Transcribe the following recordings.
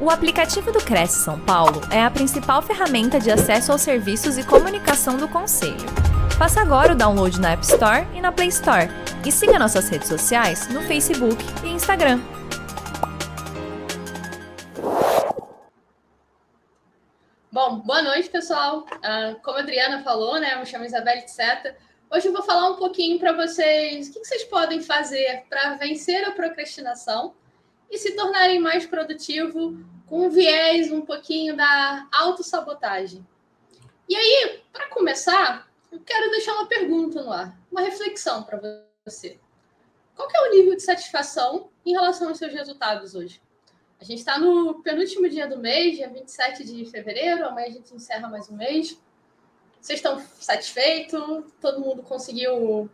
O aplicativo do Cresce São Paulo é a principal ferramenta de acesso aos serviços e comunicação do Conselho. Faça agora o download na App Store e na Play Store. E siga nossas redes sociais no Facebook e Instagram. Bom, boa noite, pessoal. Uh, como a Adriana falou, né, eu me chamo Isabelle Seta. Hoje eu vou falar um pouquinho para vocês o que vocês podem fazer para vencer a procrastinação e se tornarem mais produtivo com um viés um pouquinho da autossabotagem. E aí, para começar, eu quero deixar uma pergunta no ar, uma reflexão para você. Qual é o nível de satisfação em relação aos seus resultados hoje? A gente está no penúltimo dia do mês, dia 27 de fevereiro, amanhã a gente encerra mais um mês. Vocês estão satisfeitos? Todo mundo conseguiu uh,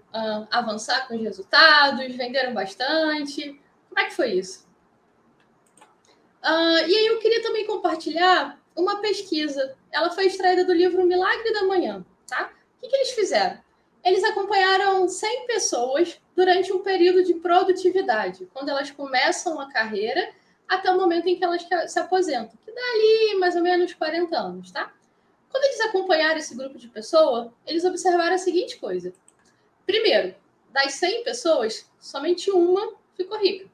avançar com os resultados? Venderam bastante? Como é que foi isso? Uh, e aí eu queria também compartilhar uma pesquisa. Ela foi extraída do livro Milagre da Manhã, tá? O que, que eles fizeram? Eles acompanharam 100 pessoas durante um período de produtividade, quando elas começam a carreira até o momento em que elas se aposentam, que dá ali mais ou menos 40 anos, tá? Quando eles acompanharam esse grupo de pessoas, eles observaram a seguinte coisa. Primeiro, das 100 pessoas, somente uma ficou rica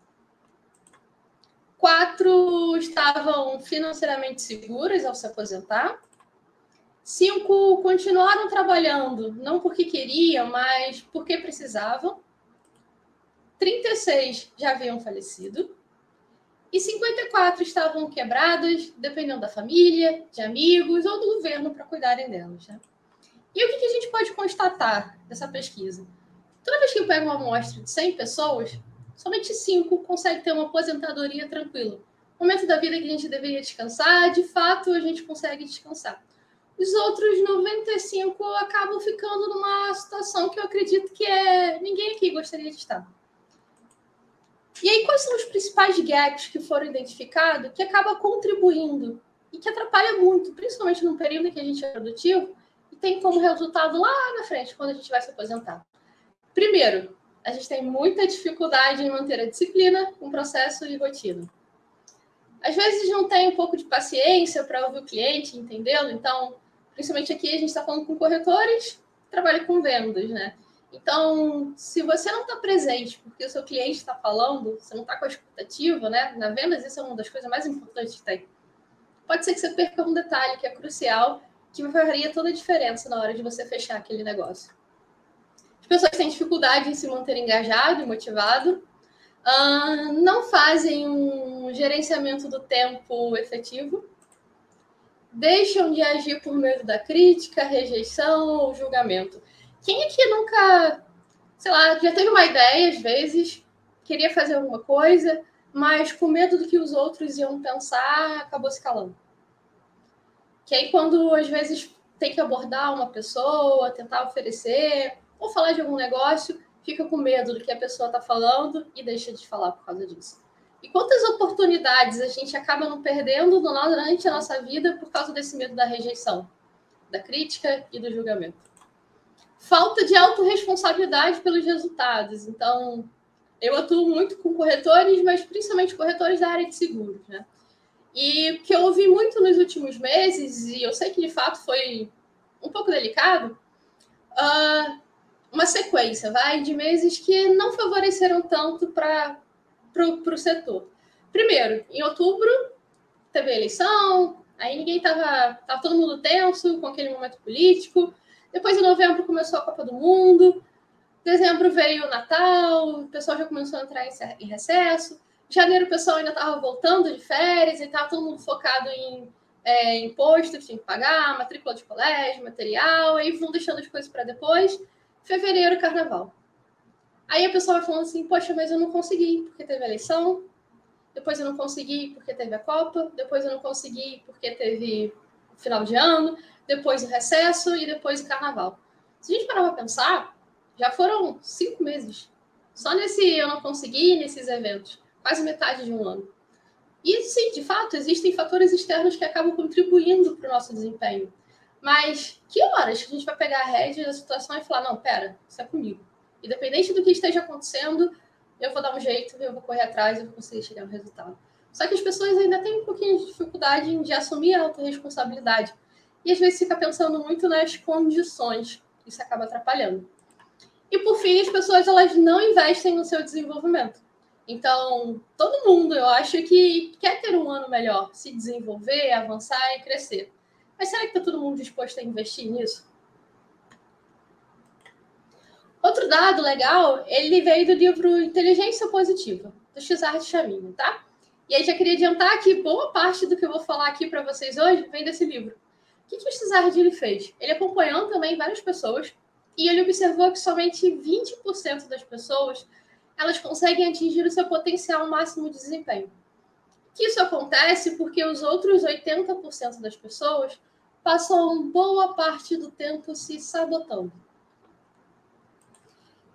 quatro estavam financeiramente seguras ao se aposentar, cinco continuaram trabalhando, não porque queriam, mas porque precisavam, 36 já haviam falecido, e 54 estavam quebradas, dependendo da família, de amigos ou do governo para cuidarem delas. Né? E o que, que a gente pode constatar dessa pesquisa? Toda vez que eu pego uma amostra de 100 pessoas, somente cinco conseguem ter uma aposentadoria tranquila. Momento da vida que a gente deveria descansar, de fato a gente consegue descansar. Os outros 95 acabam ficando numa situação que eu acredito que é ninguém aqui gostaria de estar. E aí, quais são os principais gaps que foram identificados que acaba contribuindo e que atrapalha muito, principalmente num período em que a gente é produtivo e tem como resultado lá na frente, quando a gente vai se aposentar? Primeiro, a gente tem muita dificuldade em manter a disciplina, um processo e rotina. Às vezes não tem um pouco de paciência para ouvir o cliente, entendê-lo. Então, principalmente aqui, a gente está falando com corretores, trabalha com vendas, né? Então, se você não está presente porque o seu cliente está falando, você não está com a expectativa, né? Na vendas, isso é uma das coisas mais importantes que tem. Pode ser que você perca um detalhe que é crucial, que faria toda a diferença na hora de você fechar aquele negócio pessoas têm dificuldade em se manter engajado e motivado, uh, não fazem um gerenciamento do tempo efetivo, deixam de agir por medo da crítica, rejeição ou julgamento. Quem aqui nunca, sei lá, já teve uma ideia às vezes, queria fazer alguma coisa, mas com medo do que os outros iam pensar, acabou se calando. Que aí quando às vezes tem que abordar uma pessoa, tentar oferecer, ou falar de algum negócio, fica com medo do que a pessoa está falando e deixa de falar por causa disso. E quantas oportunidades a gente acaba não perdendo durante a nossa vida por causa desse medo da rejeição, da crítica e do julgamento? Falta de autorresponsabilidade pelos resultados. Então, eu atuo muito com corretores, mas principalmente corretores da área de seguros, né? E o que eu ouvi muito nos últimos meses, e eu sei que de fato foi um pouco delicado, uh, uma sequência, vai, de meses que não favoreceram tanto para o setor. Primeiro, em outubro, teve a eleição, aí ninguém estava. Tava todo mundo tenso com aquele momento político. Depois, em novembro, começou a Copa do Mundo. Dezembro veio o Natal, o pessoal já começou a entrar em recesso. Janeiro, o pessoal ainda estava voltando de férias e estava todo mundo focado em é, imposto que tinha que pagar, matrícula de colégio, material, aí vão deixando as coisas para depois fevereiro, carnaval. Aí a pessoa vai falando assim, poxa, mas eu não consegui porque teve a eleição, depois eu não consegui porque teve a Copa, depois eu não consegui porque teve final de ano, depois o recesso e depois o carnaval. Se a gente parar para pensar, já foram cinco meses. Só nesse eu não consegui, nesses eventos. Quase metade de um ano. E sim, de fato, existem fatores externos que acabam contribuindo para o nosso desempenho. Mas que horas que a gente vai pegar a rédea da situação e falar, não, pera, isso é comigo. Independente do que esteja acontecendo, eu vou dar um jeito, eu vou correr atrás, eu vou conseguir chegar no resultado. Só que as pessoas ainda têm um pouquinho de dificuldade de assumir a autorresponsabilidade. E às vezes fica pensando muito nas condições. Isso acaba atrapalhando. E por fim, as pessoas elas não investem no seu desenvolvimento. Então, todo mundo, eu acho que quer ter um ano melhor, se desenvolver, avançar e crescer. Mas será que está todo mundo disposto a investir nisso? Outro dado legal, ele veio do livro Inteligência Positiva, do Xard Chaminho, tá? E aí já queria adiantar que boa parte do que eu vou falar aqui para vocês hoje vem desse livro. O que, que o Xard ele fez? Ele acompanhou também várias pessoas e ele observou que somente 20% das pessoas elas conseguem atingir o seu potencial máximo de desempenho. Que isso acontece porque os outros 80% das pessoas passam boa parte do tempo se sabotando.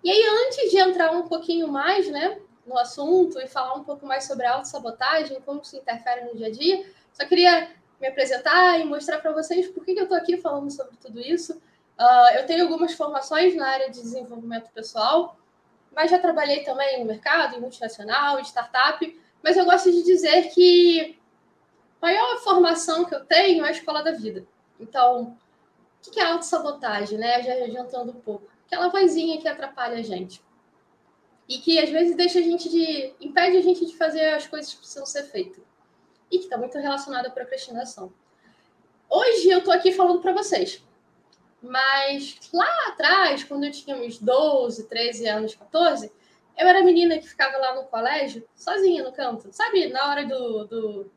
E aí, antes de entrar um pouquinho mais né, no assunto e falar um pouco mais sobre a autossabotagem, como isso interfere no dia a dia, só queria me apresentar e mostrar para vocês por que, que eu estou aqui falando sobre tudo isso. Uh, eu tenho algumas formações na área de desenvolvimento pessoal, mas já trabalhei também no mercado, em multinacional, em startup. Mas eu gosto de dizer que a maior formação que eu tenho é a escola da vida. Então, o que é autossabotagem, né? Já adiantando um pouco. Aquela vozinha que atrapalha a gente. E que às vezes deixa a gente de. impede a gente de fazer as coisas que precisam ser feitas. E que está muito relacionada à procrastinação. Hoje eu estou aqui falando para vocês mas lá atrás, quando eu tinha uns 12, 13 anos, 14, eu era menina que ficava lá no colégio, sozinha no canto. Sabe, na hora do. do...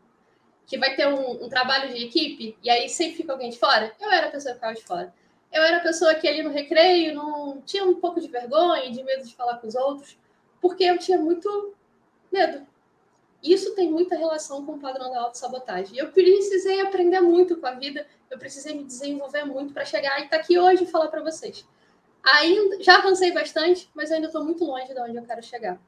que vai ter um, um, trabalho de equipe, e aí sempre fica alguém de fora? Eu era a pessoa que ficava de fora. Eu era a pessoa que ali no recreio não tinha um pouco de vergonha, de medo de falar com os outros, porque eu tinha muito medo. Isso tem muita relação com o padrão da autossabotagem. Eu precisei aprender muito com a vida, eu precisei me desenvolver muito para chegar e estar tá aqui hoje e falar para vocês. Ainda, já avancei bastante, mas ainda estou muito longe de onde eu quero chegar.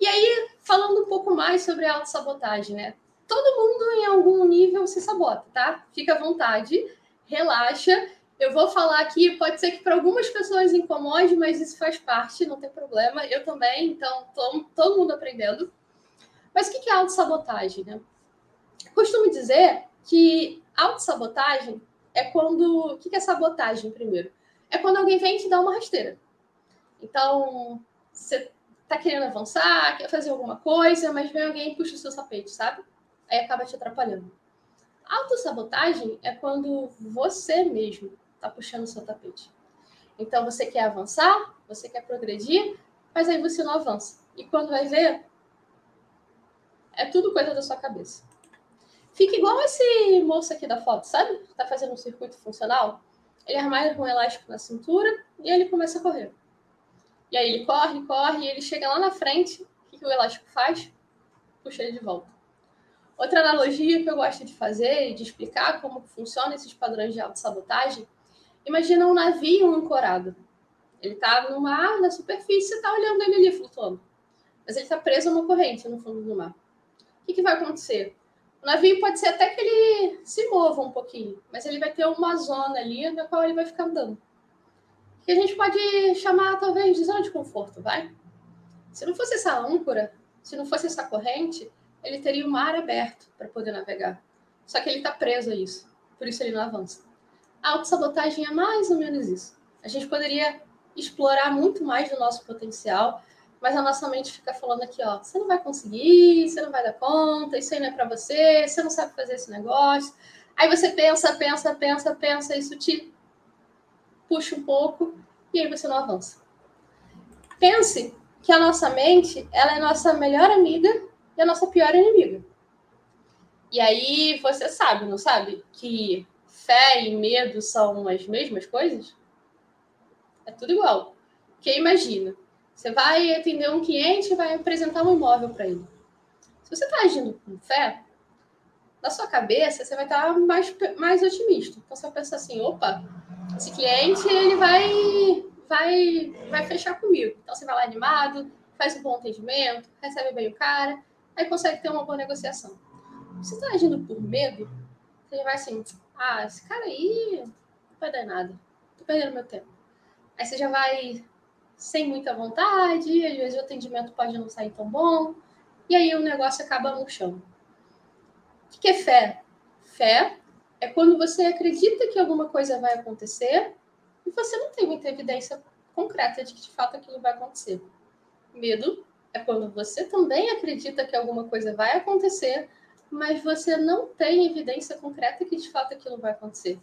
E aí, falando um pouco mais sobre a autossabotagem, né? Todo mundo em algum nível se sabota, tá? Fica à vontade, relaxa. Eu vou falar aqui, pode ser que para algumas pessoas incomode, mas isso faz parte, não tem problema. Eu também, então, tô, todo mundo aprendendo. Mas o que é autossabotagem, né? Costumo dizer que autossabotagem é quando. O que é sabotagem, primeiro? É quando alguém vem te dar uma rasteira. Então, você tá querendo avançar, quer fazer alguma coisa, mas vem alguém e puxa o seu tapete, sabe? Aí acaba te atrapalhando. Autossabotagem é quando você mesmo tá puxando o seu tapete. Então, você quer avançar, você quer progredir, mas aí você não avança. E quando vai ver, é tudo coisa da sua cabeça. Fica igual esse moço aqui da foto, sabe? Tá fazendo um circuito funcional. Ele armário com um elástico na cintura e ele começa a correr. E aí ele corre, corre, e ele chega lá na frente. O que o elástico faz? Puxa ele de volta. Outra analogia que eu gosto de fazer e de explicar como funciona esses padrões de autossabotagem. Imagina um navio ancorado. Ele está no mar, na superfície, está olhando ele ali flutuando. Mas ele está preso numa corrente no fundo do mar. O que, que vai acontecer? O navio pode ser até que ele se mova um pouquinho, mas ele vai ter uma zona ali na qual ele vai ficar andando. Que a gente pode chamar, talvez, de zona de conforto, vai? Se não fosse essa âncora, se não fosse essa corrente, ele teria o mar aberto para poder navegar. Só que ele está preso a isso, por isso ele não avança. A autossabotagem é mais ou menos isso. A gente poderia explorar muito mais do nosso potencial mas a nossa mente fica falando aqui, ó, você não vai conseguir, você não vai dar conta, isso aí não é para você, você não sabe fazer esse negócio. Aí você pensa, pensa, pensa, pensa, isso te puxa um pouco e aí você não avança. Pense que a nossa mente, ela é nossa melhor amiga e a nossa pior inimiga. E aí você sabe, não sabe, que fé e medo são as mesmas coisas? É tudo igual. Porque imagina, você vai atender um cliente e vai apresentar um imóvel para ele. Se você está agindo com fé, na sua cabeça você vai estar tá mais, mais otimista. Então você vai pensar assim, opa, esse cliente ele vai, vai, vai fechar comigo. Então você vai lá animado, faz um bom atendimento, recebe bem o cara, aí consegue ter uma boa negociação. Você está agindo por medo, você vai assim, ah, esse cara aí não vai dar nada, tô perdendo meu tempo. Aí você já vai sem muita vontade, às vezes o atendimento pode não sair tão bom, e aí o negócio acaba murchando. O que é fé? Fé é quando você acredita que alguma coisa vai acontecer e você não tem muita evidência concreta de que de fato aquilo vai acontecer. Medo é quando você também acredita que alguma coisa vai acontecer, mas você não tem evidência concreta que de fato aquilo vai acontecer.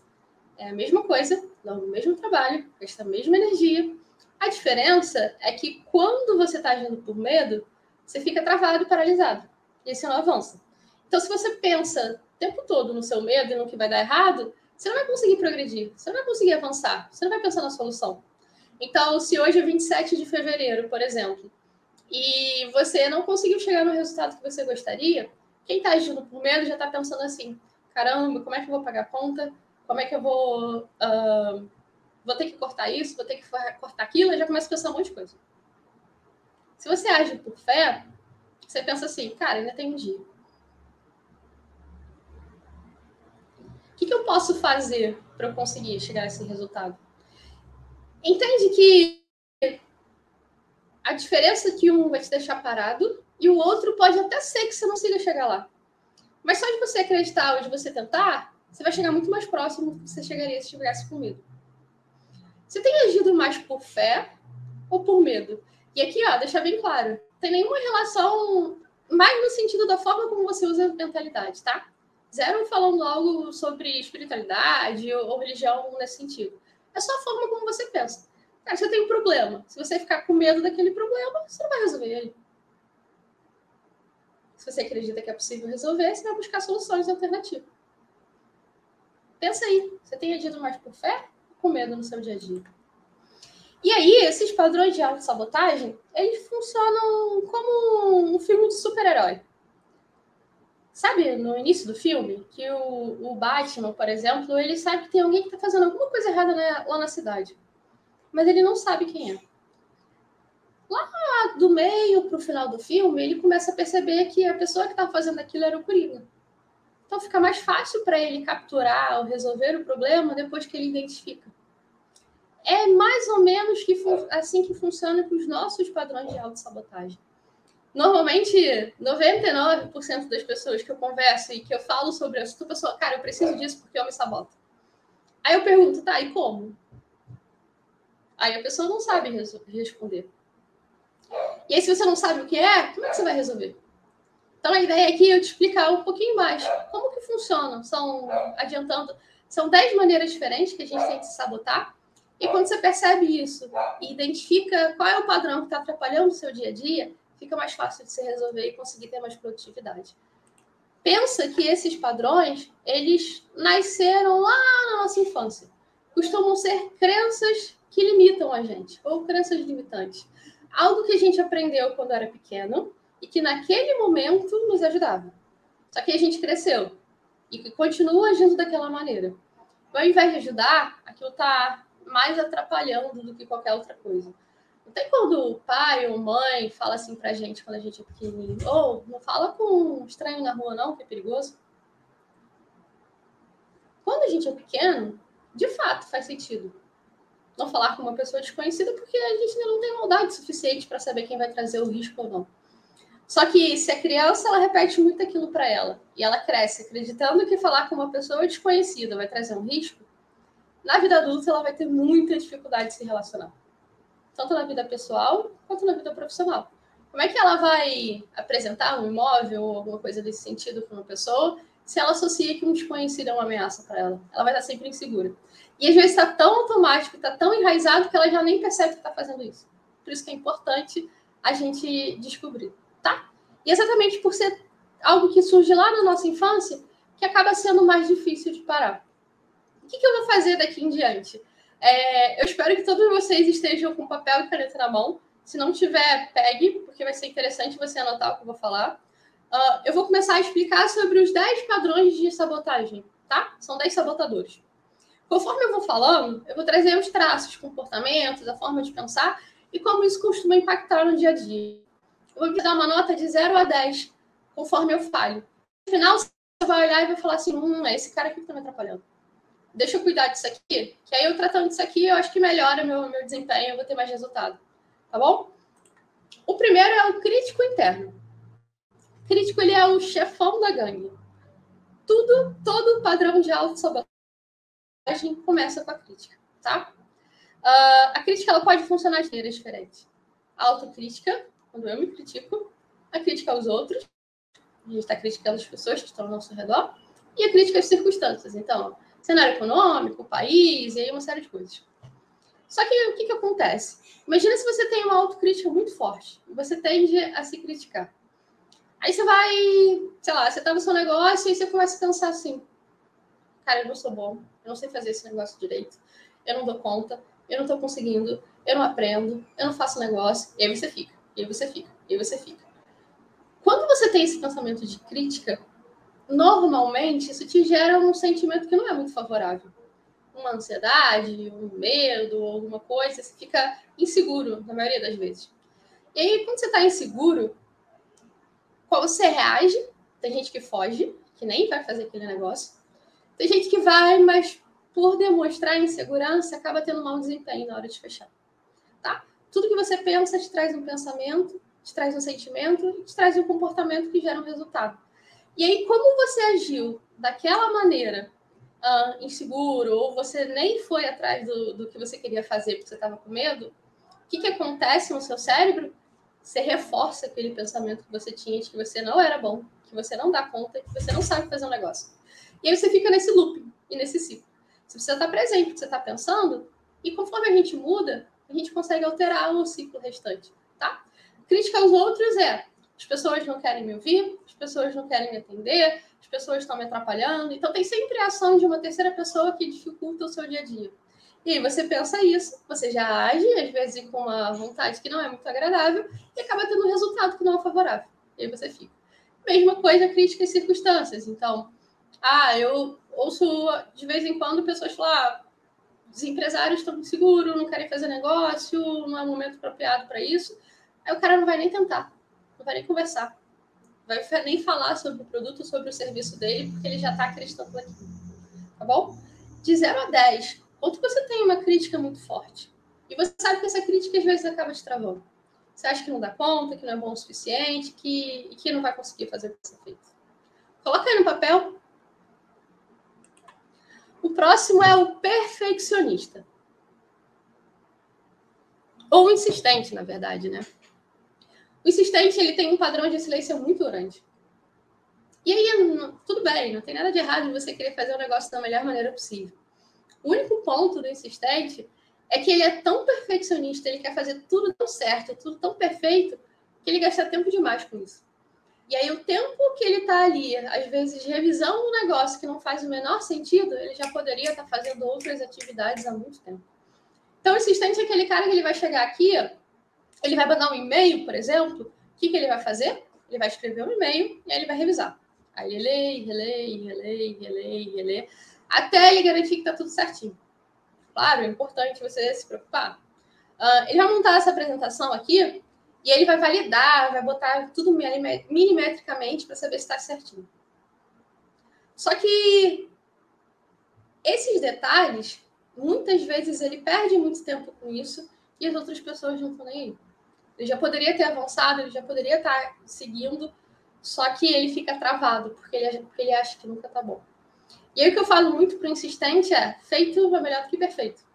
É a mesma coisa, dá o mesmo trabalho, gasta a mesma energia. A diferença é que quando você está agindo por medo, você fica travado e paralisado. E você não avança. Então, se você pensa o tempo todo no seu medo e no que vai dar errado, você não vai conseguir progredir, você não vai conseguir avançar, você não vai pensar na solução. Então, se hoje é 27 de fevereiro, por exemplo, e você não conseguiu chegar no resultado que você gostaria, quem está agindo por medo já está pensando assim: caramba, como é que eu vou pagar a conta? Como é que eu vou. Uh, vou ter que cortar isso, vou ter que cortar aquilo, já começa a pensar um monte de coisa. Se você age por fé, você pensa assim: cara, ainda tem um dia. O que, que eu posso fazer para eu conseguir chegar a esse resultado? Entende que a diferença é que um vai te deixar parado e o outro pode até ser que você não consiga chegar lá. Mas só de você acreditar ou de você tentar, você vai chegar muito mais próximo do que você chegaria se tivesse com medo. Você tem agido mais por fé ou por medo? E aqui, ó, deixar bem claro, tem nenhuma relação mais no sentido da forma como você usa a mentalidade, tá? Zero falando algo sobre espiritualidade ou religião nesse sentido. É só a forma como você pensa. Cara, você tem um problema. Se você ficar com medo daquele problema, você não vai resolver ele. Se você acredita que é possível resolver, você vai buscar soluções alternativas. Pensa aí, você tem agido mais por fé ou com medo no seu dia a dia? E aí, esses padrões de autossabotagem, eles funcionam como um filme de super-herói. Sabe, no início do filme, que o, o, Batman, por exemplo, ele sabe que tem alguém que está fazendo alguma coisa errada né, lá na cidade. Mas ele não sabe quem é. Lá do meio para o final do filme, ele começa a perceber que a pessoa que estava fazendo aquilo era o Coringa. Então fica mais fácil para ele capturar ou resolver o problema depois que ele identifica. É mais ou menos que assim que funciona com os nossos padrões de autossabotagem. Normalmente, 99% das pessoas que eu converso e que eu falo sobre isso, a pessoa, cara, eu preciso disso porque eu me saboto. Aí eu pergunto, tá, e como? Aí a pessoa não sabe responder. E aí, se você não sabe o que é, como é que você vai resolver? Então, a ideia aqui é eu te explicar um pouquinho mais como que funciona. São, adiantando, são 10 maneiras diferentes que a gente tem de se sabotar. E quando você percebe isso e identifica qual é o padrão que está atrapalhando o seu dia a dia, fica mais fácil de se resolver e conseguir ter mais produtividade. Pensa que esses padrões, eles nasceram lá na nossa infância. Costumam ser crenças que limitam a gente, ou crenças limitantes. Algo que a gente aprendeu quando era pequeno e que naquele momento nos ajudava. Só que a gente cresceu e continua agindo daquela maneira. Então, ao invés de ajudar, aquilo está mais atrapalhando do que qualquer outra coisa. Tem quando o pai ou mãe fala assim pra gente quando a gente é pequenininho, ou oh, não fala com um estranho na rua não, que é perigoso. Quando a gente é pequeno, de fato faz sentido não falar com uma pessoa desconhecida porque a gente ainda não tem maldade suficiente para saber quem vai trazer o risco ou não. Só que se a criança ela repete muito aquilo para ela e ela cresce acreditando que falar com uma pessoa desconhecida vai trazer um risco, na vida adulta ela vai ter muita dificuldade de se relacionar, tanto na vida pessoal quanto na vida profissional. Como é que ela vai apresentar um imóvel ou alguma coisa desse sentido para uma pessoa se ela associa que um desconhecido é uma ameaça para ela? Ela vai estar sempre insegura. E às vezes está tão automático, está tão enraizado que ela já nem percebe que está fazendo isso. Por isso que é importante a gente descobrir, tá? E exatamente por ser algo que surge lá na nossa infância, que acaba sendo mais difícil de parar. O que, que eu vou fazer daqui em diante? É, eu espero que todos vocês estejam com papel e caneta na mão. Se não tiver, pegue, porque vai ser interessante você anotar o que eu vou falar. Uh, eu vou começar a explicar sobre os 10 padrões de sabotagem, tá? São 10 sabotadores. Conforme eu vou falando, eu vou trazer os traços, comportamentos, a forma de pensar e como isso costuma impactar no dia a dia. Eu vou dar uma nota de 0 a 10, conforme eu falho. No final, você vai olhar e vai falar assim: hum, é esse cara aqui que está me atrapalhando. Deixa eu cuidar disso aqui, que aí eu tratando disso aqui, eu acho que melhora meu, meu desempenho, eu vou ter mais resultado. Tá bom? O primeiro é o crítico interno. Crítico ele é o chefão da gangue. tudo, todo padrão de autossabotagem começa com a crítica, tá? Uh, a crítica ela pode funcionar de maneiras diferentes. A autocrítica, quando eu me critico, a crítica aos outros, a gente está criticando as pessoas que estão ao nosso redor, e a crítica às circunstâncias. Então, cenário econômico, país, e aí uma série de coisas. Só que o que, que acontece? Imagina se você tem uma autocrítica muito forte você tende a se criticar. Aí você vai, sei lá, você tá no seu negócio e você começa a pensar assim: cara, eu não sou bom, eu não sei fazer esse negócio direito, eu não dou conta, eu não tô conseguindo, eu não aprendo, eu não faço negócio. E aí você fica, e aí você fica, e aí você fica. Quando você tem esse pensamento de crítica, normalmente isso te gera um sentimento que não é muito favorável. Uma ansiedade, um medo, alguma coisa, você fica inseguro na maioria das vezes. E aí, quando você está inseguro, qual você reage? Tem gente que foge, que nem vai fazer aquele negócio. Tem gente que vai, mas por demonstrar insegurança, acaba tendo mau desempenho na hora de fechar. Tá? Tudo que você pensa te traz um pensamento, te traz um sentimento, te traz um comportamento que gera um resultado. E aí, como você agiu daquela maneira, uh, inseguro, ou você nem foi atrás do, do que você queria fazer porque você estava com medo, o que, que acontece no seu cérebro? Você reforça aquele pensamento que você tinha de que você não era bom, que você não dá conta, que você não sabe fazer um negócio. E aí você fica nesse looping e nesse ciclo. Você precisa estar presente, você está pensando, e conforme a gente muda, a gente consegue alterar o ciclo restante, tá? Crítica aos outros é as pessoas não querem me ouvir, as pessoas não querem me atender, as pessoas estão me atrapalhando. Então, tem sempre a ação de uma terceira pessoa que dificulta o seu dia a dia. E aí você pensa isso, você já age, às vezes com uma vontade que não é muito agradável, e acaba tendo um resultado que não é favorável. E aí você fica. Mesma coisa, crítica e circunstâncias. Então, ah, eu ouço de vez em quando pessoas falar: ah, os empresários estão inseguros, não querem fazer negócio, não é momento apropriado para isso. Aí o cara não vai nem tentar não vai nem conversar. Vai nem falar sobre o produto, sobre o serviço dele, porque ele já está acreditando naquilo. Tá bom? De 0 a 10, quanto você tem uma crítica muito forte? E você sabe que essa crítica às vezes acaba te travando. Você acha que não dá conta, que não é bom o suficiente, que, que não vai conseguir fazer o que você fez. Coloca aí no papel. O próximo é o perfeccionista. Ou insistente, na verdade, né? O insistente ele tem um padrão de excelência muito grande. E aí, tudo bem, não tem nada de errado em você querer fazer o negócio da melhor maneira possível. O único ponto do insistente é que ele é tão perfeccionista, ele quer fazer tudo tão certo, tudo tão perfeito, que ele gasta tempo demais com isso. E aí, o tempo que ele está ali, às vezes, revisando um negócio que não faz o menor sentido, ele já poderia estar tá fazendo outras atividades há muito tempo. Então, o insistente é aquele cara que ele vai chegar aqui, ele vai mandar um e-mail, por exemplo, o que, que ele vai fazer? Ele vai escrever um e-mail e aí ele vai revisar. Aí ele lê, relê, relê, relê, relê, até ele garantir que está tudo certinho. Claro, é importante você se preocupar. Uh, ele vai montar essa apresentação aqui e ele vai validar, vai botar tudo milimetricamente para saber se está certinho. Só que esses detalhes, muitas vezes ele perde muito tempo com isso e as outras pessoas não estão nem aí. Ele já poderia ter avançado, ele já poderia estar seguindo, só que ele fica travado, porque ele, acha que nunca tá bom. E aí o que eu falo muito para o insistente é: feito é melhor do que perfeito.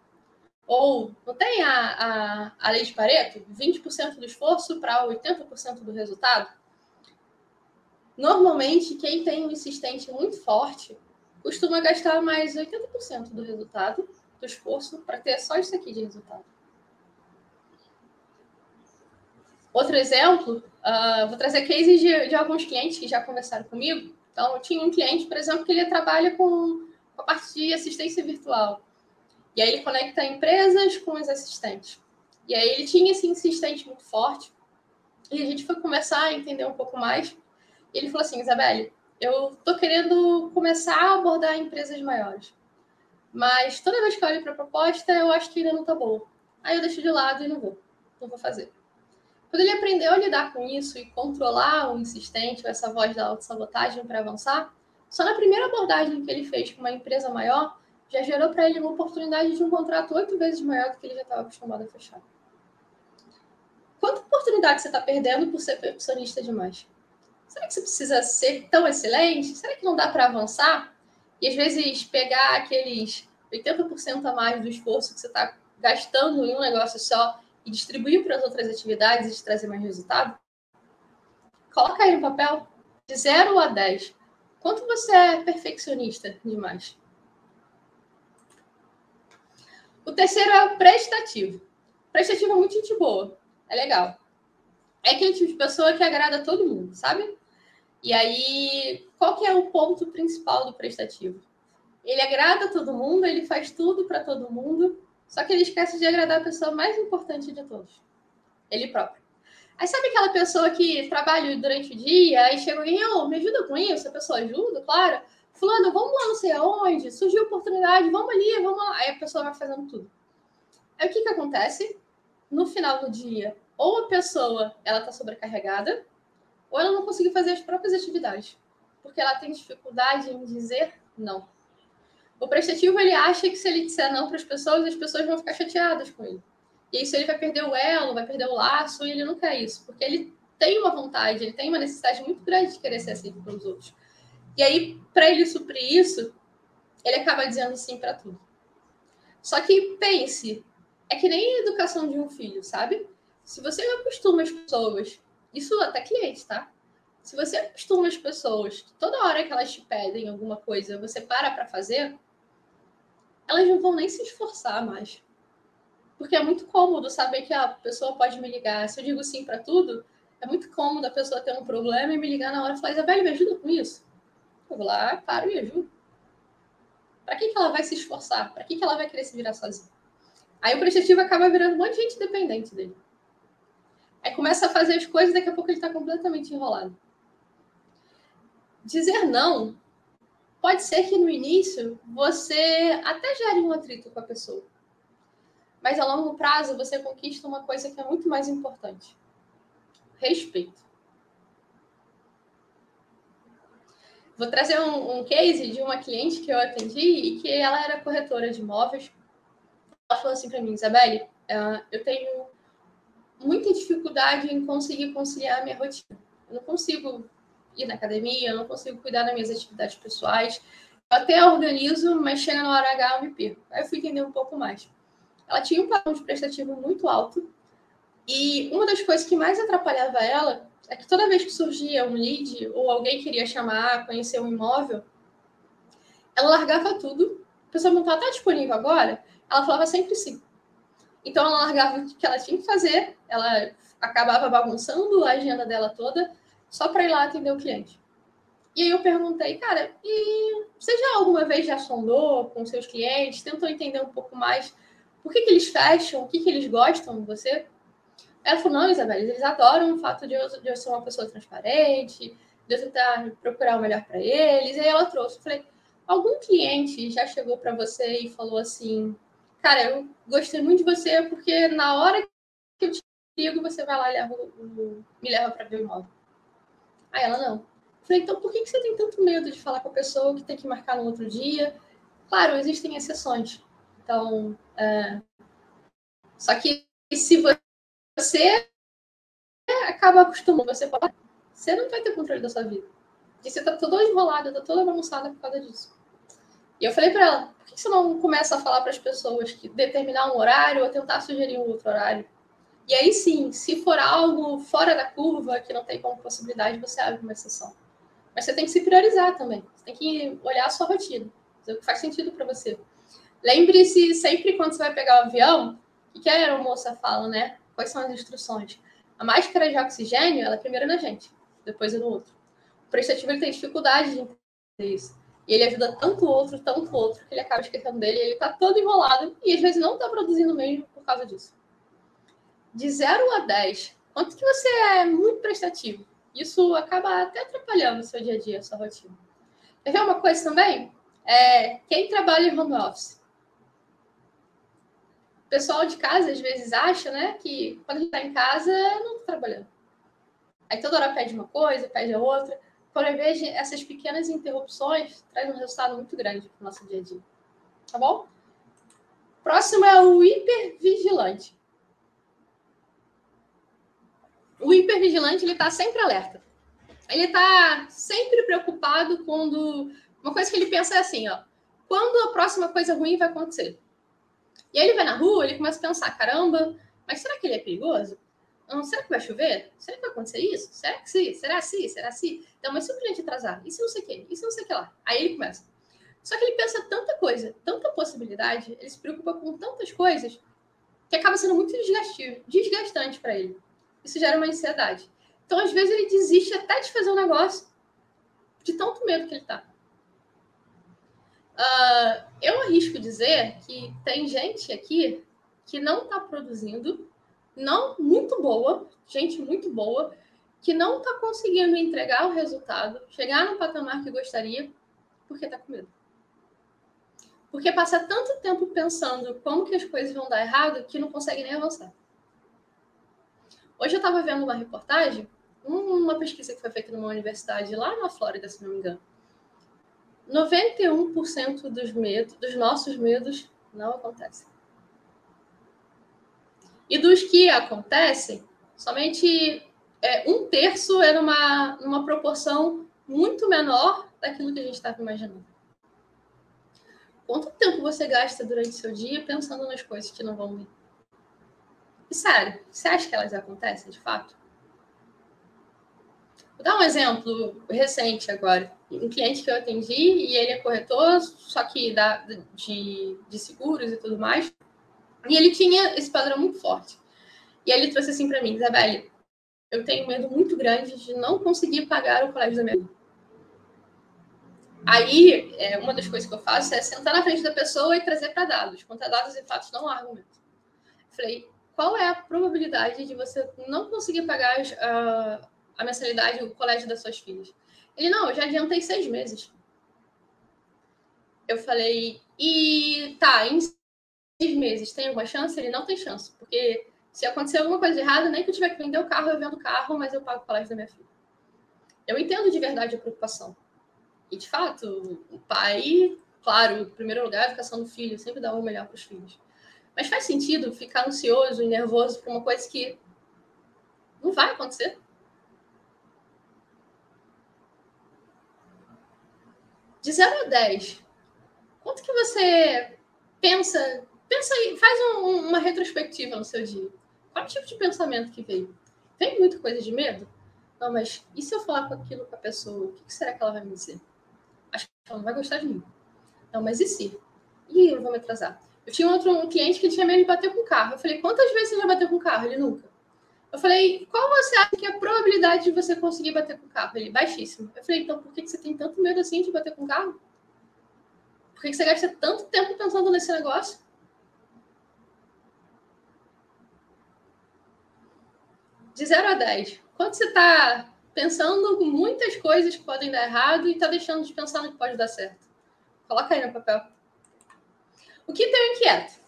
Ou não tem a, a, a lei de Pareto? 20% do esforço para 80% do resultado? Normalmente, quem tem um insistente muito forte costuma gastar mais 80% do resultado, do esforço, para ter só isso aqui de resultado. Outro exemplo, uh, vou trazer cases de, de, alguns clientes que já conversaram comigo. Então, eu tinha um cliente, por exemplo, que ele trabalha com, a parte de assistência virtual. E aí ele conecta empresas com os assistentes. E aí ele tinha esse insistente muito forte. E a gente foi conversar, entender um pouco mais. E ele falou assim, Isabelle, eu tô querendo começar a abordar empresas maiores. Mas toda vez que eu olho para a proposta, eu acho que ainda não tá boa. Aí eu deixo de lado e não vou. Não vou fazer. Quando ele aprendeu a lidar com isso e controlar o insistente, essa voz da autossabotagem para avançar, só na primeira abordagem que ele fez com uma empresa maior, já gerou para ele uma oportunidade de um contrato oito vezes maior do que ele já estava acostumado a fechar. Quanta oportunidade você está perdendo por ser perfeccionista demais? será que você precisa ser tão excelente? Será que não dá para avançar? E às vezes pegar aqueles 80% a mais do esforço que você está gastando em um negócio só e distribuir para as outras atividades e te trazer mais resultado? Coloca aí no papel de 0 a 10. Quanto você é perfeccionista demais? O terceiro é o prestativo. Prestativo é muito gente boa. É legal. É aquele tipo de pessoa que agrada todo mundo, sabe? E aí, qual que é o ponto principal do prestativo? Ele agrada todo mundo, ele faz tudo para todo mundo, só que ele esquece de agradar a pessoa mais importante de todos. Ele próprio. Aí sabe aquela pessoa que trabalha durante o dia, aí chega alguém, oh, me ajuda com isso? A pessoa ajuda, claro. Fulano, vamos lá não sei aonde, surgiu oportunidade, vamos ali, vamos lá. Aí a pessoa vai fazendo tudo. Aí o que que acontece? No final do dia, ou a pessoa ela está sobrecarregada, ou ela não conseguiu fazer as próprias atividades, porque ela tem dificuldade em dizer não. O prestativo ele acha que se ele disser não para as pessoas, as pessoas vão ficar chateadas com ele. E isso ele vai perder o elo, vai perder o laço, e ele não quer isso, porque ele tem uma vontade, ele tem uma necessidade muito grande de querer ser aceito pelos outros. E aí, para ele suprir isso, ele acaba dizendo sim para tudo. Só que pense, é que nem a educação de um filho, sabe? Se você acostuma as pessoas, isso até cliente, tá? Se você acostuma as pessoas, toda hora que elas te pedem alguma coisa, você para para fazer, elas não vão nem se esforçar mais. Porque é muito cômodo saber que a pessoa pode me ligar. Se eu digo sim para tudo, é muito cômodo a pessoa ter um problema e me ligar na hora e falar: Isabelle, me ajuda com isso. Eu vou lá, paro e ajudo. Para que, que ela vai se esforçar? Para que, que ela vai querer se virar sozinha? Aí o prestativo acaba virando um monte de gente dependente dele. Aí começa a fazer as coisas e daqui a pouco ele está completamente enrolado. Dizer não pode ser que no início você até gere um atrito com a pessoa. Mas a longo prazo você conquista uma coisa que é muito mais importante: respeito. Vou trazer um, um case de uma cliente que eu atendi e que ela era corretora de imóveis. Ela falou assim para mim, Isabelle, uh, eu tenho muita dificuldade em conseguir conciliar a minha rotina. Eu não consigo ir na academia, eu não consigo cuidar das minhas atividades pessoais. Eu até organizo, mas chega na hora H eu me perco. Aí eu fui entender um pouco mais. Ela tinha um padrão de prestativo muito alto e uma das coisas que mais atrapalhava ela é que toda vez que surgia um lead ou alguém queria chamar, conhecer um imóvel, ela largava tudo. A pessoa não estava tá disponível agora, ela falava sempre sim. Então ela largava o que ela tinha que fazer, ela acabava bagunçando a agenda dela toda só para ir lá atender o cliente. E aí eu perguntei, cara, e você já alguma vez já sondou com seus clientes, tentou entender um pouco mais por que, que eles fecham, o que, que eles gostam de você? Ela falou, não, Isabel, eles adoram o fato de eu, de eu ser uma pessoa transparente, de eu tentar procurar o melhor para eles. E aí ela trouxe, eu falei, algum cliente já chegou para você e falou assim, cara, eu gostei muito de você porque na hora que eu te ligo, você vai lá e leva, me leva para ver o imóvel. Aí ela, não. Eu falei, então por que você tem tanto medo de falar com a pessoa que tem que marcar no outro dia? Claro, existem exceções. Então, é... só que se você acaba acostumando, você pode... você não vai ter controle da sua vida. E você tá toda enrolada, tá toda bagunçada por causa disso. E eu falei para ela, por que você não começa a falar para as pessoas que determinar um horário ou tentar sugerir um outro horário? E aí sim, se for algo fora da curva, que não tem como possibilidade, você abre uma exceção. Mas você tem que se priorizar também. Você tem que olhar a sua rotina, o que faz sentido para você. Lembre-se sempre quando você vai pegar o avião, o que a aeromoça fala, né? Quais são as instruções? A máscara de oxigênio, ela é primeiro na gente, depois é no outro. O prestativo ele tem dificuldade de entender isso. E ele ajuda tanto o outro, tanto o outro, que ele acaba esquecendo dele, ele tá todo enrolado e às vezes não tá produzindo mesmo por causa disso. De 0 a 10, quanto que você é muito prestativo? Isso acaba até atrapalhando o seu dia a dia, a sua rotina. Quer ver uma coisa também? É, quem trabalha em home office? pessoal de casa às vezes acha, né, que quando está em casa, não está trabalhando. Aí toda hora pede uma coisa, pede a outra. Por vez, essas pequenas interrupções trazem um resultado muito grande para o nosso dia a dia. Tá bom? Próximo é o hipervigilante. O hipervigilante ele está sempre alerta. Ele está sempre preocupado quando. Uma coisa que ele pensa é assim, ó. Quando a próxima coisa ruim vai acontecer? E aí ele vai na rua, ele começa a pensar: caramba, mas será que ele é perigoso? Não, será que vai chover? Será que vai acontecer isso? Será que sim? Será sim? Será sim? Então, mas se o cliente atrasar? E se não sei o quê? E se não sei o que lá? Aí ele começa. Só que ele pensa tanta coisa, tanta possibilidade, ele se preocupa com tantas coisas, que acaba sendo muito desgastante para ele. Isso gera uma ansiedade. Então, às vezes, ele desiste até de fazer um negócio de tanto medo que ele tá. Uh, eu arrisco dizer que tem gente aqui que não está produzindo, não muito boa, gente muito boa, que não está conseguindo entregar o resultado, chegar no patamar que gostaria, porque está com medo. Porque passa tanto tempo pensando como que as coisas vão dar errado que não consegue nem avançar. Hoje eu estava vendo uma reportagem, uma pesquisa que foi feita numa universidade lá na Flórida, se não me engano. 91% dos medos, dos nossos medos, não acontecem. E dos que acontecem, somente é, um terço é numa, numa proporção muito menor daquilo que a gente estava imaginando. Quanto tempo você gasta durante seu dia pensando nas coisas que não vão vir? E sério, você acha que elas acontecem de fato? Vou dar um exemplo recente agora. Um cliente que eu atendi e ele é corretor, só que da, de, de seguros e tudo mais. E ele tinha esse padrão muito forte. E ele trouxe assim para mim, Isabelle, eu tenho medo muito grande de não conseguir pagar o colégio da minha vida. Aí, é, uma das coisas que eu faço é sentar na frente da pessoa e trazer para dados. Contra dados e fatos não há argumento. Falei, qual é a probabilidade de você não conseguir pagar uh, a mensalidade, o colégio das suas filhas? Ele, não, eu já adiantei seis meses. Eu falei, e tá, em seis meses, tem alguma chance? Ele não tem chance, porque se acontecer alguma coisa errada, nem que eu tiver que vender o carro, eu vendo o carro, mas eu pago o colégio da minha filha. Eu entendo de verdade a preocupação. E, de fato, o pai, claro, em primeiro lugar, a educação do filho, sempre dá o melhor para os filhos. Mas faz sentido ficar ansioso e nervoso por uma coisa que não vai acontecer? De 0 a 10, quanto que você pensa pensa aí, faz um, uma retrospectiva no seu dia. Qual tipo de pensamento que veio? Vem muita coisa de medo? Não, mas e se eu falar com aquilo com a pessoa? O que será que ela vai me dizer? Acho que ela não vai gostar de mim. Não, mas e se? Ih, eu vou me atrasar. Eu tinha outro um cliente que tinha medo de bater com o carro. Eu falei, quantas vezes você já bateu com o carro? Ele nunca. Eu falei, qual você acha que é a probabilidade de você conseguir bater com o carro? Ele, baixíssimo. Eu falei, então por que você tem tanto medo assim de bater com o carro? Por que você gasta tanto tempo pensando nesse negócio? de 0 a 10, quando você está pensando muitas coisas que podem dar errado e está deixando de pensar no que pode dar certo? Coloca aí no papel. O que tem o inquieto?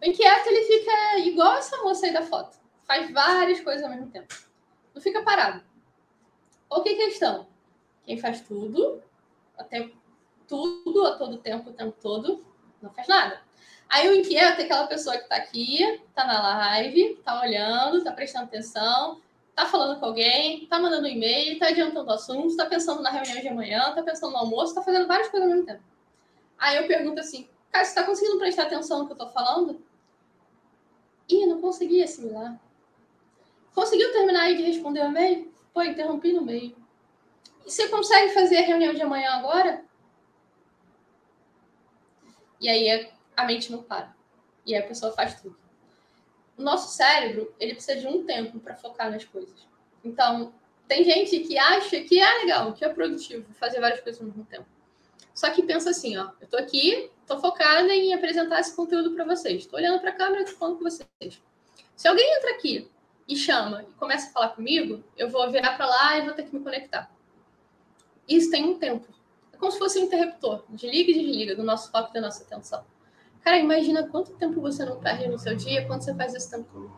O inquieto ele fica igual essa moça aí da foto. Faz várias coisas ao mesmo tempo. Não fica parado. O que é questão? Quem faz tudo, até tudo a todo tempo, o tempo todo, não faz nada. Aí o inquieto é aquela pessoa que está aqui, está na live, está olhando, está prestando atenção, está falando com alguém, está mandando um e-mail, está adiantando assuntos, está pensando na reunião de amanhã, está pensando no almoço, está fazendo várias coisas ao mesmo tempo. Aí eu pergunto assim, cara, você está conseguindo prestar atenção no que eu estou falando? Ih, não consegui assimilar. Conseguiu terminar aí de responder o e-mail? Pô, interrompi no meio. E você consegue fazer a reunião de amanhã agora? E aí a mente não para. E aí a pessoa faz tudo. O nosso cérebro, ele precisa de um tempo para focar nas coisas. Então, tem gente que acha que é legal, que é produtivo fazer várias coisas ao mesmo tempo. Só que pensa assim, ó, eu tô aqui, tô focada em apresentar esse conteúdo para vocês. Tô olhando para a câmera e falando com vocês. Se alguém entra aqui e chama e começa a falar comigo, eu vou virar para lá e vou ter que me conectar. Isso tem um tempo. É como se fosse um interruptor, desliga e desliga do nosso foco e da nossa atenção. Cara, imagina quanto tempo você não perde no seu dia quando você faz esse tempo todo.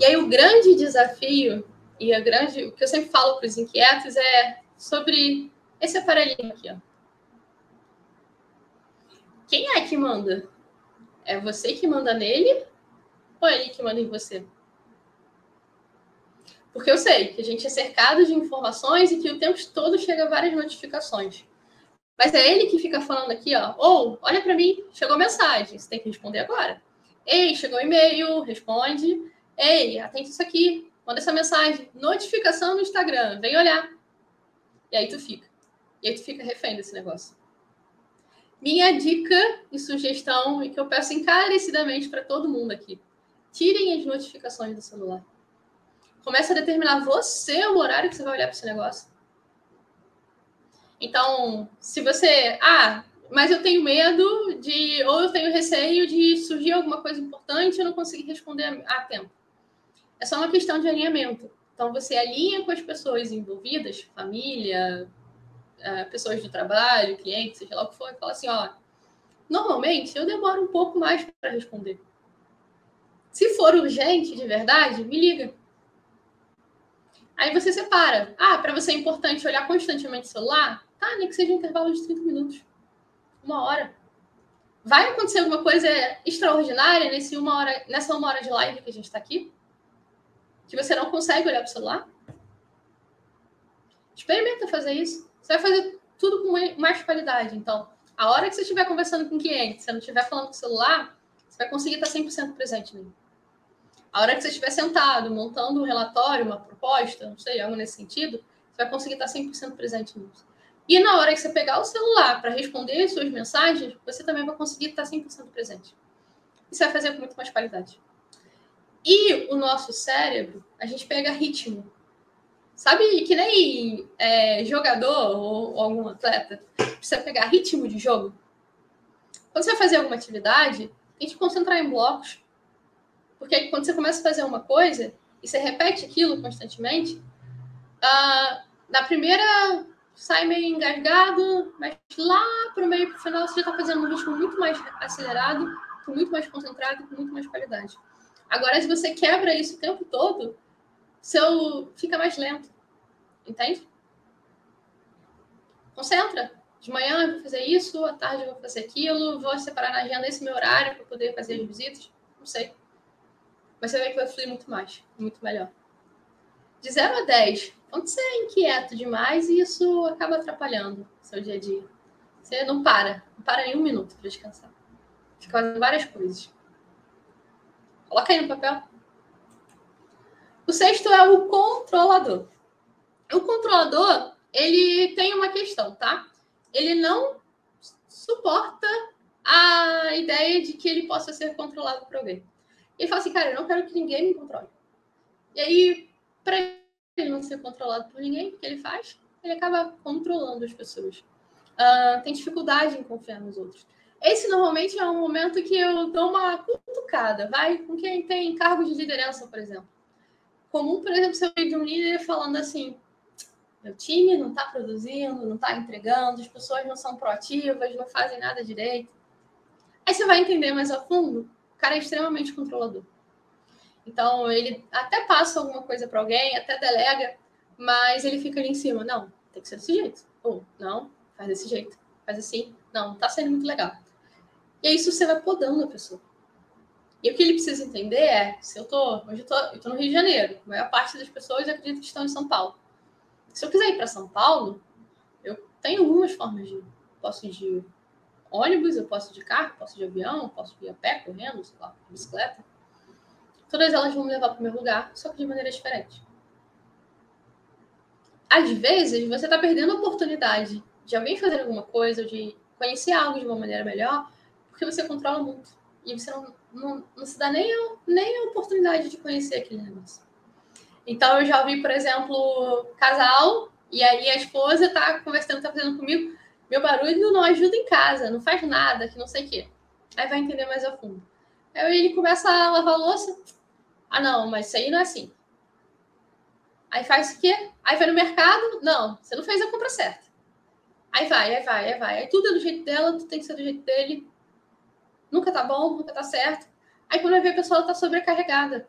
E aí o grande desafio e a grande, o que eu sempre falo para os inquietos é sobre esse aparelhinho aqui, ó. Quem é que manda? É você que manda nele ou é ele que manda em você? Porque eu sei que a gente é cercado de informações e que o tempo todo chega várias notificações. Mas é ele que fica falando aqui, ó, ou, oh, olha para mim, chegou mensagem, você tem que responder agora. Ei, chegou e-mail, responde. Ei, atente isso aqui, manda essa mensagem. Notificação no Instagram, vem olhar. E aí tu fica. E aí tu fica refém desse negócio. Minha dica e sugestão, e que eu peço encarecidamente para todo mundo aqui: tirem as notificações do celular. Comece a determinar você o horário que você vai olhar para esse negócio. Então, se você. Ah, mas eu tenho medo de. Ou eu tenho receio de surgir alguma coisa importante e eu não conseguir responder a tempo. É só uma questão de alinhamento. Então, você alinha com as pessoas envolvidas, família, eh, pessoas do trabalho, clientes, seja lá o que for, e fala assim: ó, normalmente eu demoro um pouco mais para responder. Se for urgente de verdade, me liga. Aí você separa. Ah, para você é importante olhar constantemente o celular? Tá, nem que seja um intervalo de 30 minutos. Uma hora. Vai acontecer alguma coisa extraordinária nesse uma hora, nessa uma hora de live que a gente está aqui? Que você não consegue olhar para o celular? Experimenta fazer isso. Você vai fazer tudo com mais qualidade. Então, a hora que você estiver conversando com o cliente, se você não estiver falando com o celular, você vai conseguir estar 100% presente nele. A hora que você estiver sentado, montando um relatório, uma proposta, não sei, algo nesse sentido, você vai conseguir estar 100% presente nisso. E na hora que você pegar o celular para responder as suas mensagens, você também vai conseguir estar 100% presente. Isso vai fazer com muito mais qualidade. E o nosso cérebro, a gente pega ritmo. Sabe que nem é, jogador ou, ou algum atleta precisa pegar ritmo de jogo? Quando você vai fazer alguma atividade, tem que concentrar em blocos. Porque quando você começa a fazer uma coisa e você repete aquilo constantemente, uh, na primeira sai meio engasgado, mas lá para o meio para o final você já está fazendo um ritmo muito mais acelerado, com muito mais concentrado com muito mais qualidade. Agora, se você quebra isso o tempo todo, seu fica mais lento. Entende? Concentra. De manhã eu vou fazer isso, à tarde eu vou fazer aquilo, vou separar na agenda esse meu horário para poder fazer as visitas. Não sei. Mas você vê que vai fluir muito mais, muito melhor. De 0 a 10, quando você é inquieto demais, isso acaba atrapalhando seu dia a dia. Você não para, não para nem um minuto para descansar. Fica fazendo várias coisas. Coloca aí no papel. O sexto é o controlador. O controlador, ele tem uma questão, tá? Ele não suporta a ideia de que ele possa ser controlado por alguém. Ele fala assim, cara, eu não quero que ninguém me controle. E aí, para ele não ser controlado por ninguém, o que ele faz? Ele acaba controlando as pessoas. Uh, tem dificuldade em confiar nos outros. Esse normalmente é um momento que eu dou uma cutucada, vai com quem tem cargo de liderança, por exemplo. Comum, por exemplo, ser de um líder falando assim: meu time não está produzindo, não está entregando, as pessoas não são proativas, não fazem nada direito. Aí você vai entender mais a fundo, o cara é extremamente controlador. Então, ele até passa alguma coisa para alguém, até delega, mas ele fica ali em cima. Não, tem que ser desse jeito. Ou, não, faz desse jeito. Faz assim. Não, não tá sendo muito legal. E aí, isso você vai podando a pessoa. E o que ele precisa entender é, se eu tô, hoje eu tô, eu tô no Rio de Janeiro, a maior parte das pessoas acredita que estão em São Paulo. Se eu quiser ir para São Paulo, eu tenho algumas formas de ir. Posso ir de ônibus, eu posso ir de carro, posso ir de avião, posso ir a pé, correndo, sei lá, bicicleta. Todas elas vão me levar para o meu lugar, só que de maneira diferente. Às vezes, você está perdendo a oportunidade de alguém fazer alguma coisa, de conhecer algo de uma maneira melhor, porque você controla muito. E você não, não, não se dá nem a, nem a oportunidade de conhecer aquele negócio. Então, eu já ouvi, por exemplo, casal, e aí a esposa tá conversando, tá fazendo comigo, meu barulho não ajuda em casa, não faz nada, que não sei o quê. Aí vai entender mais a fundo. Aí ele começa a lavar a louça. Ah, não, mas isso aí não é assim. Aí faz o quê? Aí vai no mercado. Não, você não fez a compra certa. Aí vai, aí vai, aí vai. Aí tudo é do jeito dela, tudo tem que ser do jeito dele nunca tá bom, nunca tá certo. Aí quando vai ver a pessoa tá sobrecarregada.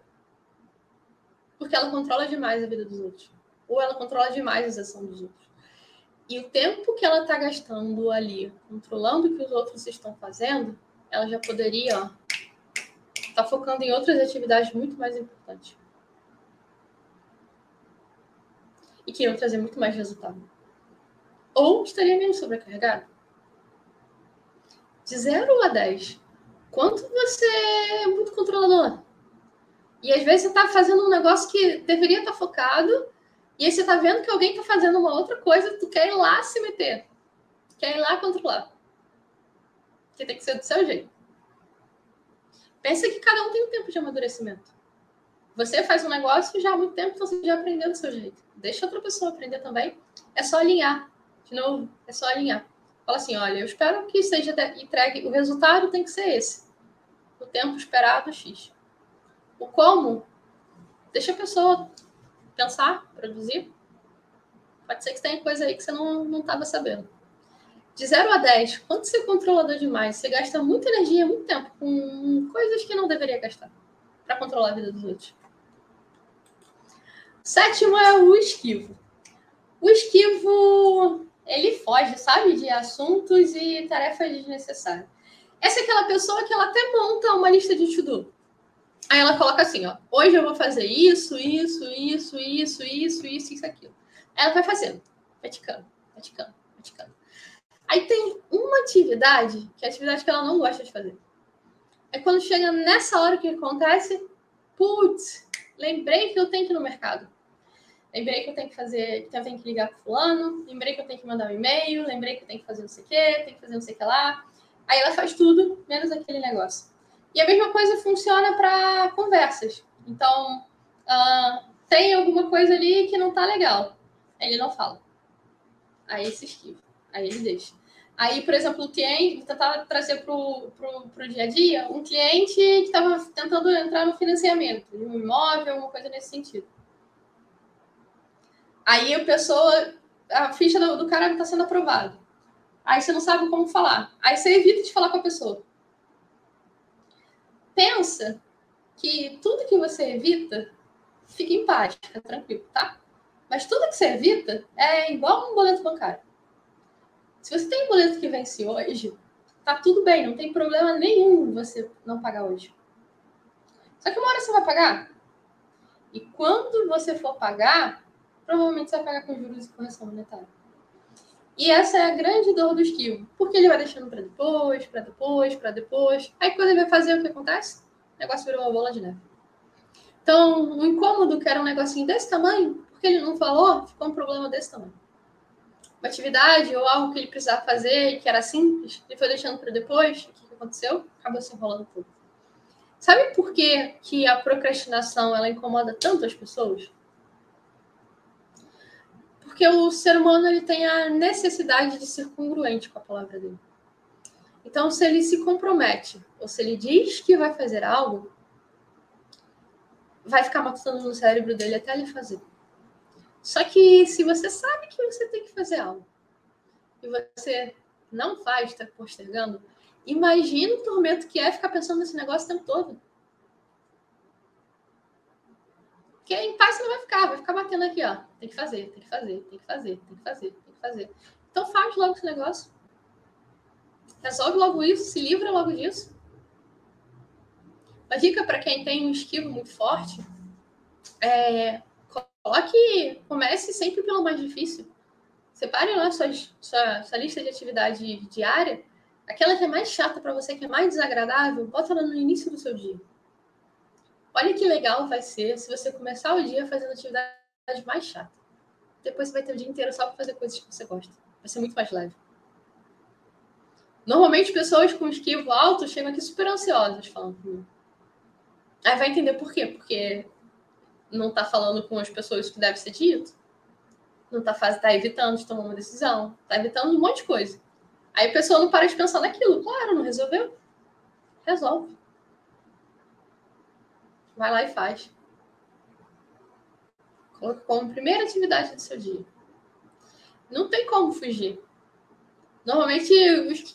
Porque ela controla demais a vida dos outros. Ou ela controla demais a ação dos outros. E o tempo que ela tá gastando ali, controlando o que os outros estão fazendo, ela já poderia, ó, tá focando em outras atividades muito mais importantes. e que iam trazer muito mais resultado. Ou estaria menos sobrecarregado. De 0 a 10, quanto você é muito controlador? E às vezes você está fazendo um negócio que deveria estar tá focado, e aí você está vendo que alguém está fazendo uma outra coisa, tu quer ir lá se meter. Quer ir lá controlar. Que tem que ser do seu jeito. Pensa que cada um tem um tempo de amadurecimento. Você faz um negócio já há muito tempo, então você já aprendeu do seu jeito. Deixa outra pessoa aprender também. É só alinhar. De novo, é só alinhar. Fala assim: olha, eu espero que seja entregue. O resultado tem que ser esse. O tempo esperado, X. O como, deixa a pessoa pensar, produzir. Pode ser que tenha coisa aí que você não estava sabendo. De 0 a 10, quanto você é controlador demais? Você gasta muita energia, muito tempo com coisas que não deveria gastar para controlar a vida dos outros. Sétimo é o esquivo. O esquivo, ele foge, sabe, de assuntos e tarefas desnecessárias. Essa é aquela pessoa que ela até monta uma lista de to-do. Aí ela coloca assim, ó, hoje eu vou fazer isso, isso, isso, isso, isso, isso, isso, aquilo. Aí ela vai fazendo, vai ticando, vai ticando, vai ticando. Aí tem uma atividade, que é a atividade que ela não gosta de fazer. É quando chega nessa hora que acontece, putz, lembrei que eu tenho que ir no mercado. Lembrei que eu tenho que fazer, que eu tenho que ligar para fulano, lembrei que eu tenho que mandar um e-mail, lembrei que eu tenho que fazer não sei o quê, tenho que fazer não sei o que lá. Aí ela faz tudo, menos aquele negócio. E a mesma coisa funciona para conversas. Então, uh, tem alguma coisa ali que não tá legal. Ele não fala. Aí se esquiva. Aí ele deixa. Aí, por exemplo, o cliente, vou tentar trazer para o dia a dia, um cliente que estava tentando entrar no financiamento de um imóvel, alguma coisa nesse sentido. Aí a pessoa, a ficha do, do cara está sendo aprovada. Aí você não sabe como falar. Aí você evita de falar com a pessoa. Pensa que tudo que você evita fica em paz, fica tranquilo, tá? Mas tudo que você evita é igual um boleto bancário. Se você tem um boleto que vence hoje, tá tudo bem, não tem problema nenhum você não pagar hoje. Só que uma hora você vai pagar. E quando você for pagar, provavelmente você vai pagar com juros e correção monetária. E essa é a grande dor do esquivo. Porque ele vai deixando para depois, para depois, para depois. Aí quando ele vai fazer, o que acontece? O negócio virou uma bola de neve. Então, o incômodo que era um negocinho desse tamanho, porque ele não falou, ficou um problema desse tamanho. Uma atividade ou algo que ele precisava fazer, que era simples, ele foi deixando para depois. O que aconteceu? Acabou se enrolando tudo. Sabe por que, que a procrastinação ela incomoda tanto as pessoas? Porque o ser humano ele tem a necessidade de ser congruente com a palavra dele. Então, se ele se compromete, ou se ele diz que vai fazer algo, vai ficar matando no cérebro dele até ele fazer. Só que se você sabe que você tem que fazer algo e você não faz, está postergando, imagina o tormento que é ficar pensando nesse negócio o tempo todo. Porque em paz você não vai ficar, vai ficar batendo aqui, ó. Tem que fazer, tem que fazer, tem que fazer, tem que fazer, tem que fazer. Então faz logo esse negócio. Resolve logo isso, se livra logo disso. Uma dica para quem tem um esquivo muito forte é coloque, comece sempre pelo mais difícil. Separe lá sua, sua, sua lista de atividade diária, aquela que é mais chata para você, que é mais desagradável, bota ela no início do seu dia. Olha que legal vai ser se você começar o dia fazendo atividade mais chata. Depois você vai ter o dia inteiro só para fazer coisas que você gosta. Vai ser muito mais leve. Normalmente, pessoas com esquivo alto chegam aqui super ansiosas falando comigo. Aí vai entender por quê. Porque não está falando com as pessoas que deve ser dito. Não está tá evitando de tomar uma decisão. Está evitando um monte de coisa. Aí a pessoa não para de pensar naquilo. Claro, não resolveu. Resolve. Vai lá e faz. Como primeira atividade do seu dia. Não tem como fugir. Normalmente,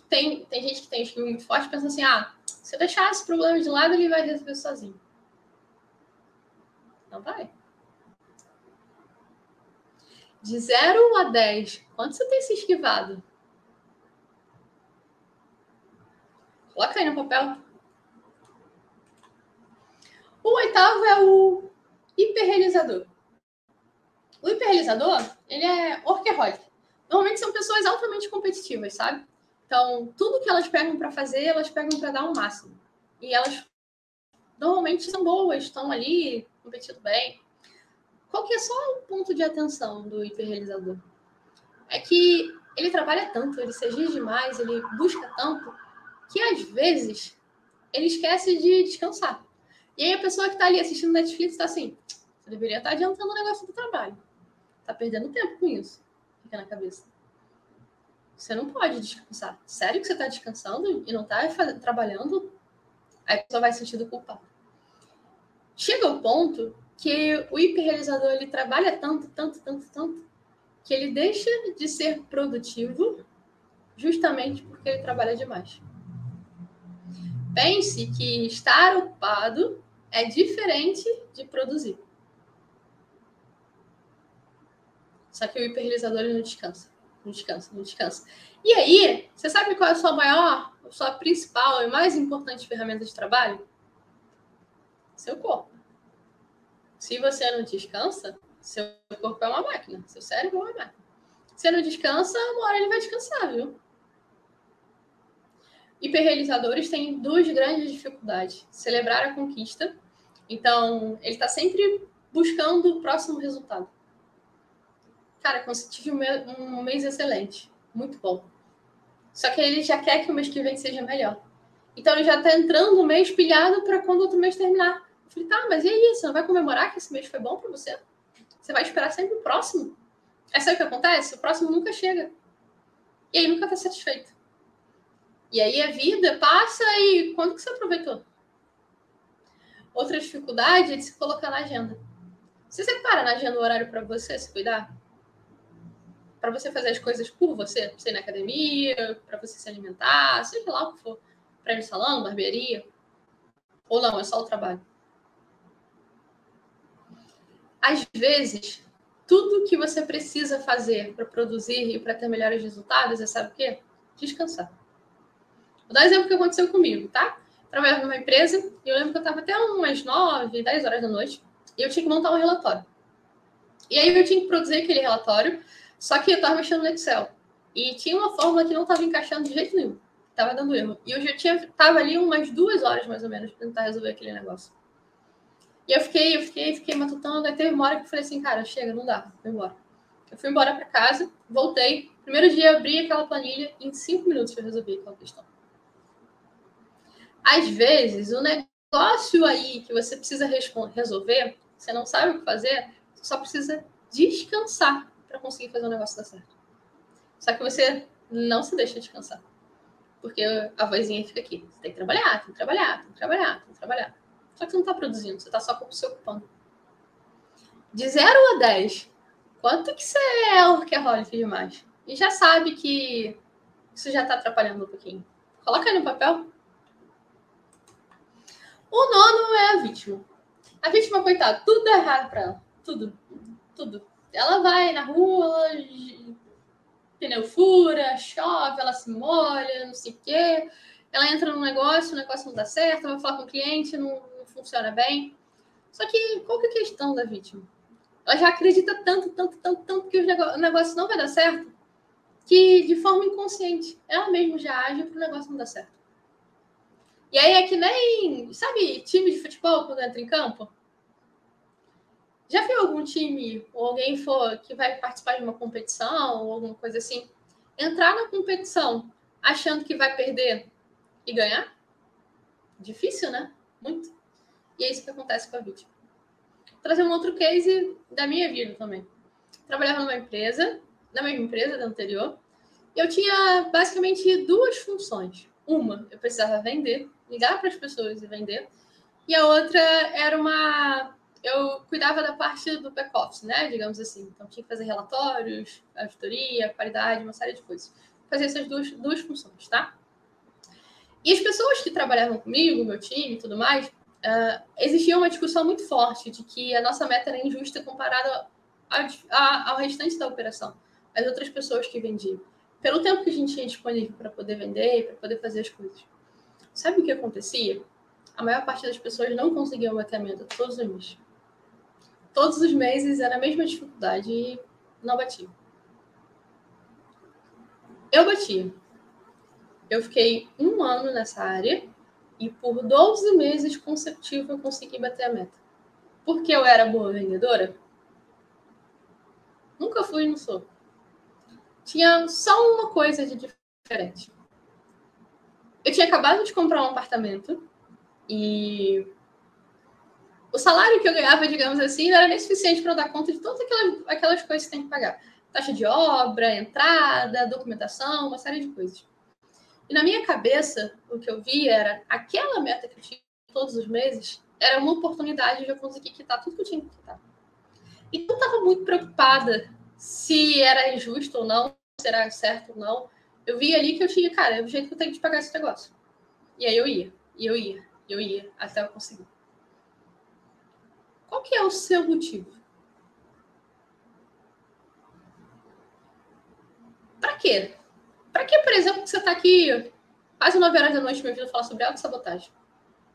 tem, tem gente que tem esquiva muito forte pensa assim: ah, se eu deixar esse problema de lado, ele vai resolver sozinho. Não vai. De 0 a 10, quanto você tem se esquivado? Coloca aí no papel. O oitavo é o hiperrealizador. O hiperrealizador, ele é workaholic. Normalmente são pessoas altamente competitivas, sabe? Então, tudo que elas pegam para fazer, elas pegam para dar o um máximo. E elas normalmente são boas, estão ali competindo bem. Qual que é só o ponto de atenção do hiperrealizador? É que ele trabalha tanto, ele se exige demais, ele busca tanto, que às vezes ele esquece de descansar. E aí a pessoa que está ali assistindo Netflix está assim, você deveria estar tá adiantando o negócio do trabalho. Tá perdendo tempo com isso. Fica na cabeça. Você não pode descansar. Sério que você está descansando e não está trabalhando? Aí a pessoa vai sentir culpado. Chega o ponto que o hiperrealizador ele trabalha tanto, tanto, tanto, tanto, que ele deixa de ser produtivo justamente porque ele trabalha demais. Pense que estar ocupado é diferente de produzir. Só que o hiperrealizador não descansa. Não descansa, não descansa. E aí, você sabe qual é a sua maior, a sua principal e mais importante ferramenta de trabalho? Seu corpo. Se você não descansa, seu corpo é uma máquina, seu cérebro é uma máquina. Se você não descansa, uma hora ele vai descansar, viu? Hiperrealizadores têm duas grandes dificuldades: celebrar a conquista. Então, ele está sempre buscando o próximo resultado. Cara, tive um mês excelente, muito bom. Só que ele já quer que o mês que vem seja melhor. Então ele já tá entrando no mês pilhado para quando o outro mês terminar. Eu falei, tá, mas e aí? Você não vai comemorar que esse mês foi bom para você? Você vai esperar sempre o próximo? É sabe o que acontece? O próximo nunca chega. E aí nunca tá satisfeito. E aí a vida passa e quando que você aproveitou? Outra dificuldade é de se colocar na agenda. Você separa na agenda o horário para você se cuidar? para você fazer as coisas por você, pra você ir na academia, para você se alimentar, seja lá o que for, para ir no salão, barbearia, ou não, é só o trabalho. Às vezes, tudo que você precisa fazer para produzir e para ter melhores resultados é sabe o quê? Descansar. Vou dar um exemplo que aconteceu comigo, tá? Trabalhava numa empresa e eu lembro que eu estava até umas 9, 10 horas da noite e eu tinha que montar um relatório. E aí eu tinha que produzir aquele relatório só que eu estava mexendo no Excel. E tinha uma fórmula que não estava encaixando de jeito nenhum. Estava dando erro. E eu já tinha, tava ali umas duas horas, mais ou menos, para tentar resolver aquele negócio. E eu fiquei, eu fiquei, fiquei matutando. Aí teve uma hora que eu falei assim, cara, chega, não dá, vou embora. Eu fui embora para casa, voltei. Primeiro dia, abri aquela planilha e em cinco minutos eu resolvi aquela questão. Às vezes, o negócio aí que você precisa resolver, você não sabe o que fazer, só precisa descansar para conseguir fazer o negócio dar certo. Só que você não se deixa descansar. Porque a vozinha fica aqui. Você tem que trabalhar, tem que trabalhar, tem que trabalhar, tem que trabalhar. Só que você não está produzindo, você está só se ocupando. De 0 a 10, quanto que você é workaholic demais? E já sabe que isso já está atrapalhando um pouquinho. Coloca aí no papel. O nono é a vítima. A vítima, coitada, tudo dá errado para ela. Tudo. Tudo. Ela vai na rua, pneu fura, chove, ela se molha, não sei o quê. Ela entra num negócio, o negócio não dá certo, vai falar com o cliente, não, não funciona bem. Só que qual que é a questão da vítima? Ela já acredita tanto, tanto, tanto, tanto que o negócio não vai dar certo, que de forma inconsciente ela mesma já age para o negócio não dar certo. E aí é que nem, sabe, time de futebol quando entra em campo? Já viu algum time ou alguém for que vai participar de uma competição ou alguma coisa assim, entrar na competição achando que vai perder e ganhar? Difícil, né? Muito. E é isso que acontece com a vítima. Vou trazer um outro case da minha vida também. Trabalhava numa empresa, na mesma empresa da anterior, e eu tinha basicamente duas funções. Uma, eu precisava vender, ligar para as pessoas e vender, e a outra era uma eu cuidava da parte do back-office, né? Digamos assim. Então, tinha que fazer relatórios, auditoria, qualidade, uma série de coisas. Fazer essas duas, duas funções, tá? E as pessoas que trabalhavam comigo, meu time e tudo mais, uh, existia uma discussão muito forte de que a nossa meta era injusta comparada ao restante da operação, as outras pessoas que vendiam. Pelo tempo que a gente tinha disponível para poder vender, para poder fazer as coisas. Sabe o que acontecia? A maior parte das pessoas não conseguiam bater a meta todos os meses todos os meses era a mesma dificuldade e não batia. Eu bati. Eu fiquei um ano nessa área e por 12 meses consecutivos eu consegui bater a meta. Porque eu era boa vendedora? Nunca fui e não sou. Tinha só uma coisa de diferente. Eu tinha acabado de comprar um apartamento e o salário que eu ganhava, digamos assim, não era nem suficiente para dar conta de todas aquelas, aquelas coisas que tem que pagar. Taxa de obra, entrada, documentação, uma série de coisas. E na minha cabeça, o que eu vi era aquela meta que eu tinha todos os meses era uma oportunidade de eu conseguir quitar tudo que eu tinha que quitar. Então eu estava muito preocupada se era injusto ou não, se era certo ou não. Eu vi ali que eu tinha, cara, é o jeito que eu tenho de pagar esse negócio. E aí eu ia, e eu ia, e eu ia, até eu conseguir. Qual que é o seu motivo? Para quê? Para que, por exemplo, você está aqui quase 9 horas da noite me ouvindo falar sobre autossabotagem?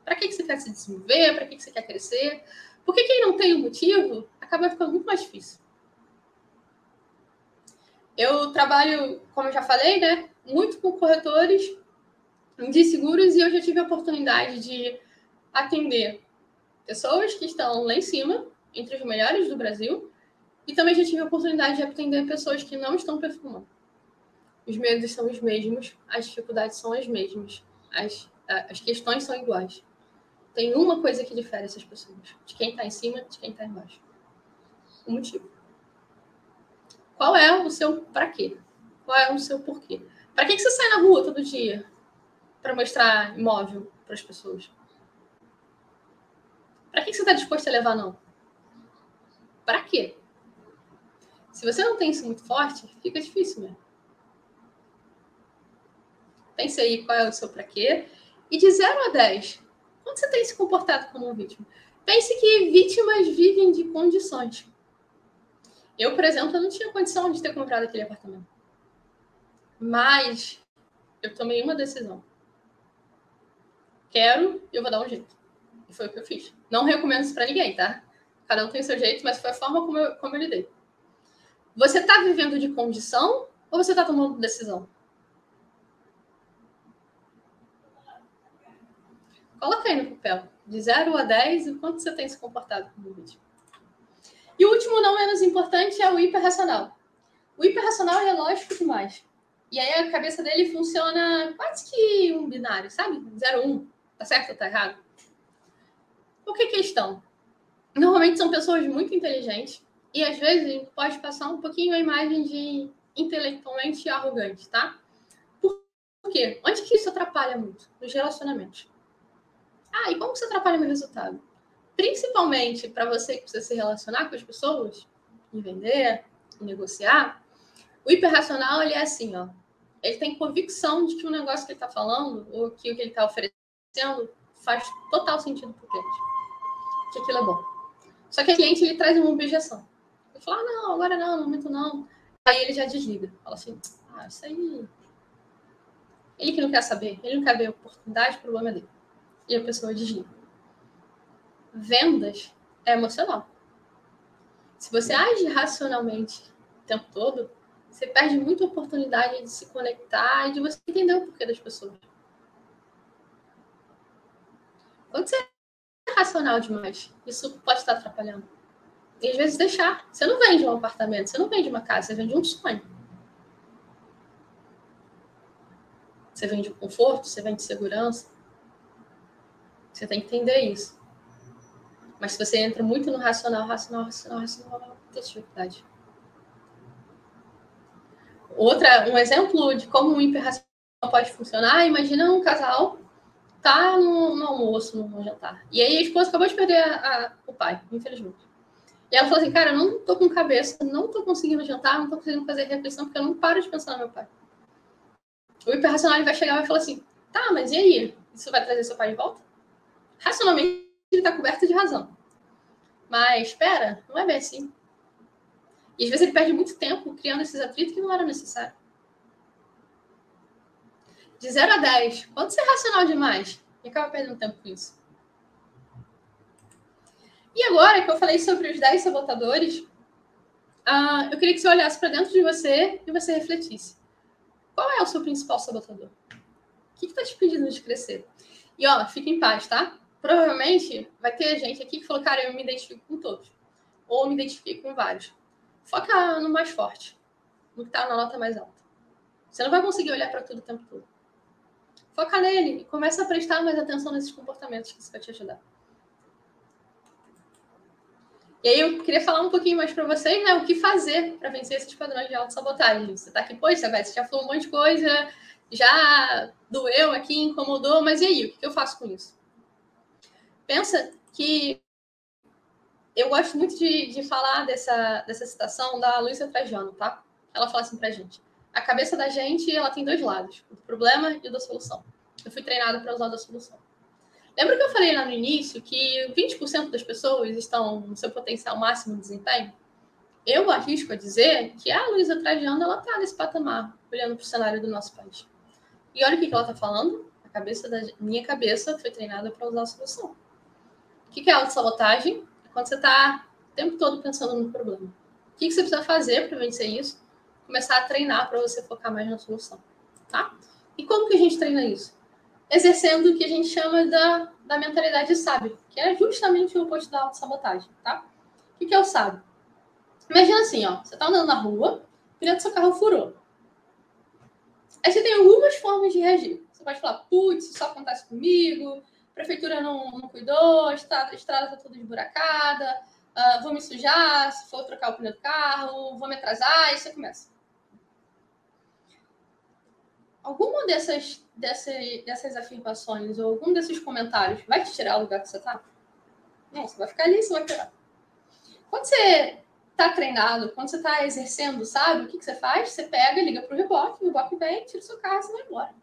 Para que, que você quer se desenvolver? Para que, que você quer crescer? Porque quem não tem um motivo acaba ficando muito mais difícil. Eu trabalho, como eu já falei, né, muito com corretores de seguros e eu já tive a oportunidade de atender pessoas que estão lá em cima, entre os melhores do Brasil, e também já tive a oportunidade de atender pessoas que não estão performando. Os medos são os mesmos, as dificuldades são as mesmas, as, as questões são iguais. Tem uma coisa que difere essas pessoas, de quem está em cima de quem está embaixo. O motivo. Qual é o seu para quê? Qual é o seu porquê? Para que, que você sai na rua todo dia? Para mostrar imóvel para as pessoas? Para que, que você está disposto a levar não? Para quê? Se você não tem isso muito forte, fica difícil mesmo. Pense aí qual é o seu para quê. E de 0 a 10, quando você tem se comportado como uma vítima? Pense que vítimas vivem de condições. Eu, por exemplo, não tinha condição de ter comprado aquele apartamento. Mas eu tomei uma decisão. Quero eu vou dar um jeito. E foi o que eu fiz. Não recomendo isso para ninguém, tá? Cada um tem o seu jeito, mas foi a forma como eu, como eu lidei. Você está vivendo de condição ou você está tomando decisão? Coloca aí no papel, de 0 a 10, o quanto você tem se comportado como vítima. E o último, não menos importante, é o hiperracional. O hiperracional é lógico demais. E aí a cabeça dele funciona quase que um binário, sabe? 0, 1. Um. Tá certo ou tá errado? Por que questão? Normalmente são pessoas muito inteligentes e às vezes pode passar um pouquinho a imagem de intelectualmente arrogante, tá? Por quê? Onde que isso atrapalha muito? Nos relacionamentos. Ah, e como você atrapalha meu resultado? Principalmente para você que precisa se relacionar com as pessoas, vender, negociar, o hiperracional ele é assim, ó. Ele tem convicção de que o negócio que ele está falando, ou que o que ele está oferecendo, faz total sentido para o cliente. Que aquilo é bom. Só que o cliente ele traz uma objeção. Ele fala, ah, não, agora não, no momento não. Aí ele já desliga. Fala assim, ah, isso aí. Ele que não quer saber, ele não quer ver a oportunidade, o problema é dele e a pessoa desliga. Vendas é emocional. Se você age racionalmente o tempo todo, você perde muita oportunidade de se conectar e de você entender o porquê das pessoas. Quando você é racional demais, isso pode estar atrapalhando. E às vezes deixar. Você não vende um apartamento, você não vende uma casa, você vende um sonho. Você vende conforto, você vende segurança. Você tem que entender isso. Mas se você entra muito no racional, racional, racional, racional, tem dificuldade. Outra, um exemplo de como o hiperracional pode funcionar, imagina um casal tá no, no almoço, no, jantar. E aí a esposa acabou de perder a, a, o pai, infelizmente. E ela falou assim, cara, eu não tô com cabeça, não tô conseguindo jantar, não tô conseguindo fazer reflexão, porque eu não paro de pensar no meu pai. O hiperracional vai chegar e vai falar assim, tá, mas e aí? Isso vai trazer seu pai de volta? racionalmente ele está coberto de razão. Mas espera, não é bem assim. E às vezes ele perde muito tempo criando esses atritos que não era necessário. De 0 a 10, quanto ser racional demais? E acaba perdendo tempo com isso. E agora que eu falei sobre os 10 sabotadores, uh, eu queria que você olhasse para dentro de você e você refletisse. Qual é o seu principal sabotador? O que está te pedindo de crescer? E ó, fique em paz, tá? Provavelmente vai ter gente aqui que falou, cara, eu me identifico com todos. Ou me identifico com vários. Foca no mais forte, no que está na nota mais alta. Você não vai conseguir olhar para tudo o tempo todo. Foca nele e começa a prestar mais atenção nesses comportamentos que isso vai te ajudar. E aí eu queria falar um pouquinho mais para vocês, né, o que fazer para vencer esses padrões de autossabotagem. Você está aqui, poxa, você já falou um monte de coisa, já doeu aqui, incomodou, mas e aí, o que eu faço com isso? Pensa que eu gosto muito de, de falar dessa, dessa citação da Luísa Trajano, tá? Ela fala assim pra gente. A cabeça da gente, ela tem dois lados, o do problema e o da solução. Eu fui treinada para usar o da solução. Lembra que eu falei lá no início que 20% das pessoas estão no seu potencial máximo de desempenho? Eu arrisco a dizer que a Luísa Trajano, ela tá nesse patamar, olhando para o cenário do nosso país. E olha o que, que ela está falando. A cabeça da minha cabeça foi treinada para usar a solução. O que, é autossabotagem? É quando você está o tempo todo pensando no problema. O que, você precisa fazer para vencer isso? Começar a treinar para você focar mais na solução. Tá? E como que a gente treina isso? Exercendo o que a gente chama da, da mentalidade sábia, que é justamente o oposto da autossabotagem, tá? O que, é o sábio? Imagina assim, ó, você está andando na rua, o seu carro furou. Aí você tem algumas formas de reagir. Você pode falar, putz, isso só acontece comigo, prefeitura não, não cuidou, a estrada, a estrada tá toda esburacada, uh, vou me sujar se for trocar o pneu do carro, vou me atrasar, e você começa. Alguma dessas, dessas, dessas afirmações ou algum desses comentários vai te tirar do lugar que você tá? Não, você vai ficar ali, você vai pegar. Quando você tá treinado, quando você está exercendo, sabe? O que, que você faz? Você pega, liga para o reboque, o reboque vem, tira o seu carro e você vai embora.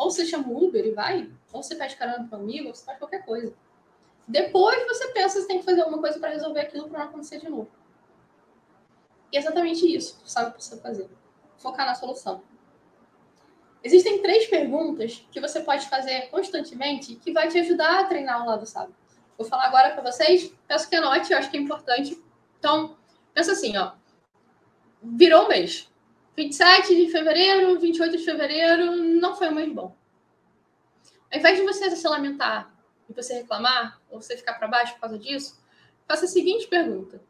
Ou você chama o Uber e vai, ou você pede carona para um amigo, ou você faz qualquer coisa. Depois você pensa que você tem que fazer alguma coisa para resolver aquilo para não acontecer de novo. E é exatamente isso, sabe o que você fazer. Focar na solução. Existem três perguntas que você pode fazer constantemente que vai te ajudar a treinar o lado sábio. Vou falar agora para vocês, peço que anote, eu acho que é importante. Então, Pensa assim, ó. Virou um mês. 27 de fevereiro, 28 de fevereiro, não foi um mês bom. Ao invés de você se lamentar e você reclamar, ou você ficar para baixo por causa disso, faça a seguinte pergunta: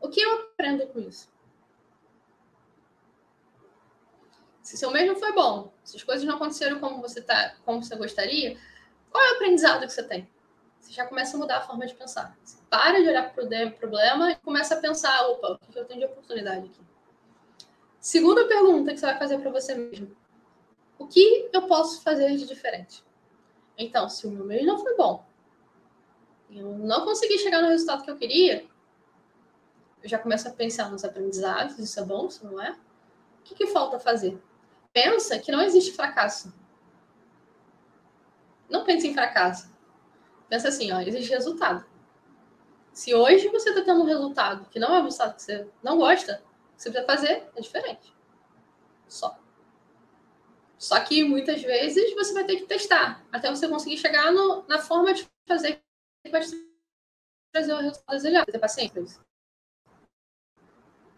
O que eu aprendo com isso? Se seu mês não foi bom, se as coisas não aconteceram como você tá, como você gostaria, qual é o aprendizado que você tem? Você já começa a mudar a forma de pensar. Você para de olhar para o problema e começa a pensar: opa, o que eu tenho de oportunidade aqui? Segunda pergunta que você vai fazer para você mesmo: o que eu posso fazer de diferente? Então, se o meu mês não foi bom, eu não consegui chegar no resultado que eu queria, eu já começo a pensar nos aprendizados, isso é bom, isso não é? O que, que falta fazer? Pensa que não existe fracasso. Não pense em fracasso. Pensa assim, ó, existe resultado. Se hoje você está tendo um resultado que não é o resultado que você não gosta, você precisa fazer é diferente. Só. Só que muitas vezes você vai ter que testar até você conseguir chegar no, na forma de fazer que vai trazer o resultado desejado. Ter paciência.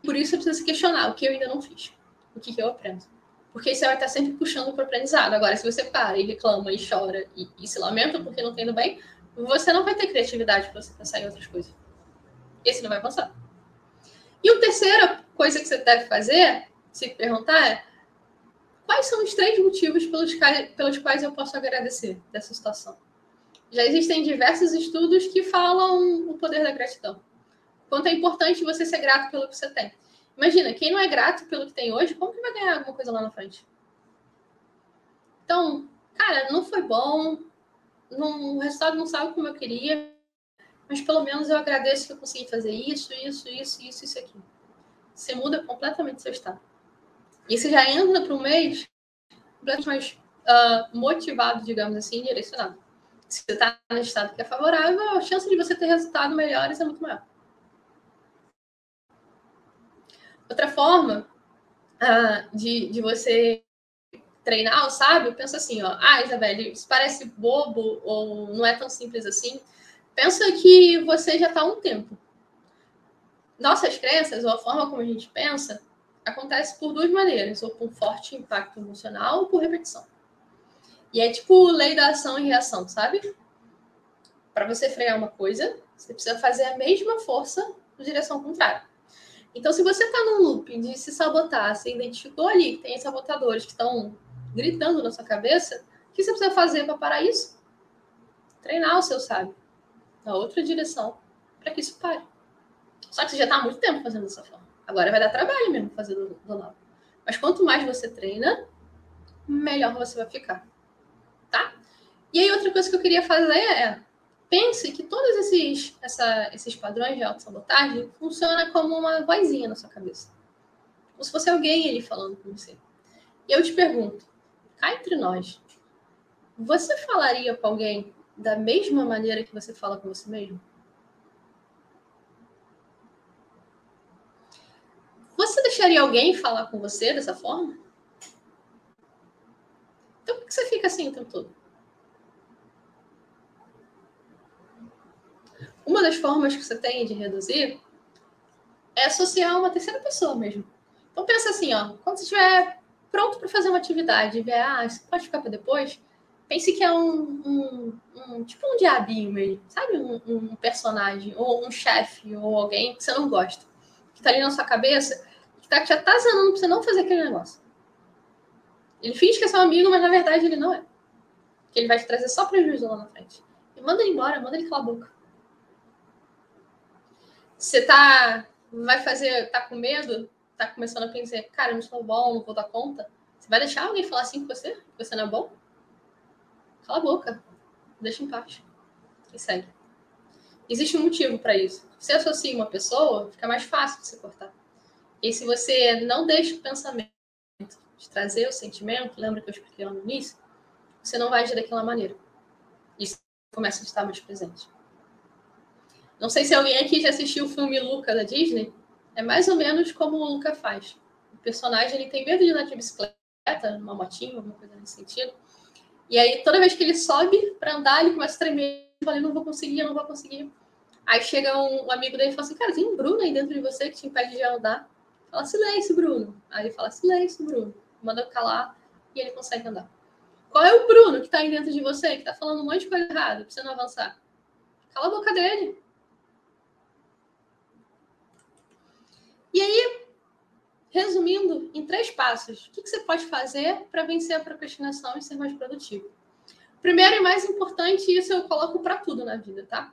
Por isso você precisa se questionar o que eu ainda não fiz. O que, que eu aprendo. Porque você vai estar sempre puxando para o aprendizado. Agora, se você para e reclama e chora e, e se lamenta porque não tem indo bem, você não vai ter criatividade para você pensar em outras coisas. Esse não vai avançar. E a terceira coisa que você deve fazer, se perguntar, é quais são os três motivos pelos, pelos quais eu posso agradecer dessa situação? Já existem diversos estudos que falam o poder da gratidão. Quanto é importante você ser grato pelo que você tem. Imagina, quem não é grato pelo que tem hoje, como que vai ganhar alguma coisa lá na frente? Então, cara, não foi bom, não, o resultado não saiu como eu queria, mas pelo menos eu agradeço que eu consegui fazer isso, isso, isso, isso, isso aqui. Você muda completamente seu estado. E você já entra para um mês completamente mais uh, motivado, digamos assim, direcionado. Se você está no estado que é favorável, a chance de você ter resultados melhores é muito maior. Outra forma uh, de, de você treinar o sábio, pensa assim, ó, ah, Isabelle, isso parece bobo ou não é tão simples assim, Pensa que você já está há um tempo. Nossas crenças, ou a forma como a gente pensa, acontece por duas maneiras, ou por forte impacto emocional ou por repetição. E é tipo lei da ação e reação, sabe? Para você frear uma coisa, você precisa fazer a mesma força na direção contrária. Então, se você está num loop de se sabotar, você identificou ali que tem sabotadores que estão gritando na sua cabeça, o que você precisa fazer para parar isso? Treinar o seu sábio na outra direção para que isso pare. Só que você já está há muito tempo fazendo dessa forma. Agora vai dar trabalho mesmo fazer do, do lado. Mas quanto mais você treina, melhor você vai ficar. Tá? E aí, outra coisa que eu queria fazer é pense que todos esses, essa, esses padrões de autossabotagem funcionam como uma vozinha na sua cabeça. Como se fosse alguém ali falando com você. E eu te pergunto, cá entre nós, você falaria com alguém da mesma maneira que você fala com você mesmo? Você deixaria alguém falar com você dessa forma? Então por que você fica assim o tempo todo? Uma das formas que você tem de reduzir é associar uma terceira pessoa mesmo. Então pensa assim, ó, quando você estiver pronto para fazer uma atividade e ver, ah, isso pode ficar para depois, pense que é um, um, um, tipo um diabinho mesmo, sabe? Um, um personagem, ou um chefe, ou alguém que você não gosta, que tá ali na sua cabeça, que tá, te atazanando para você não fazer aquele negócio. Ele finge que é seu amigo, mas na verdade ele não é. Que ele vai te trazer só prejuízo lá na frente. E manda ele embora, manda ele calar a boca. Você tá. Vai fazer. tá com medo? Tá começando a pensar, cara, eu não sou bom, não vou dar conta. Você vai deixar alguém falar assim com você? Que você não é bom? Cala a boca. Deixa em paz. E segue. Existe um motivo para isso. Se associa uma pessoa, fica mais fácil de você cortar. E se você não deixa o pensamento de trazer o sentimento, lembra que eu expliquei lá no início? Você não vai agir daquela maneira. Isso começa a estar mais presente. Não sei se alguém aqui já assistiu o filme Luca da Disney. É mais ou menos como o Luca faz. O personagem ele tem medo de andar de bicicleta, numa motinha, alguma coisa nesse sentido. E aí, toda vez que ele sobe para andar, ele começa a tremer. Fala, não vou conseguir, eu não vou conseguir. Aí chega um, amigo dele e fala assim: Cara, tem um Bruno aí dentro de você que te impede de andar. Fala, silêncio, Bruno. Aí ele fala, silêncio, Bruno. Manda calar e ele consegue andar. Qual é o Bruno que está aí dentro de você, que está falando um monte de coisa errada, para você não avançar? Cala a boca dele. E aí, resumindo, em três passos, o que, você pode fazer para vencer a procrastinação e ser mais produtivo? Primeiro e mais importante, isso eu coloco para tudo na vida, tá?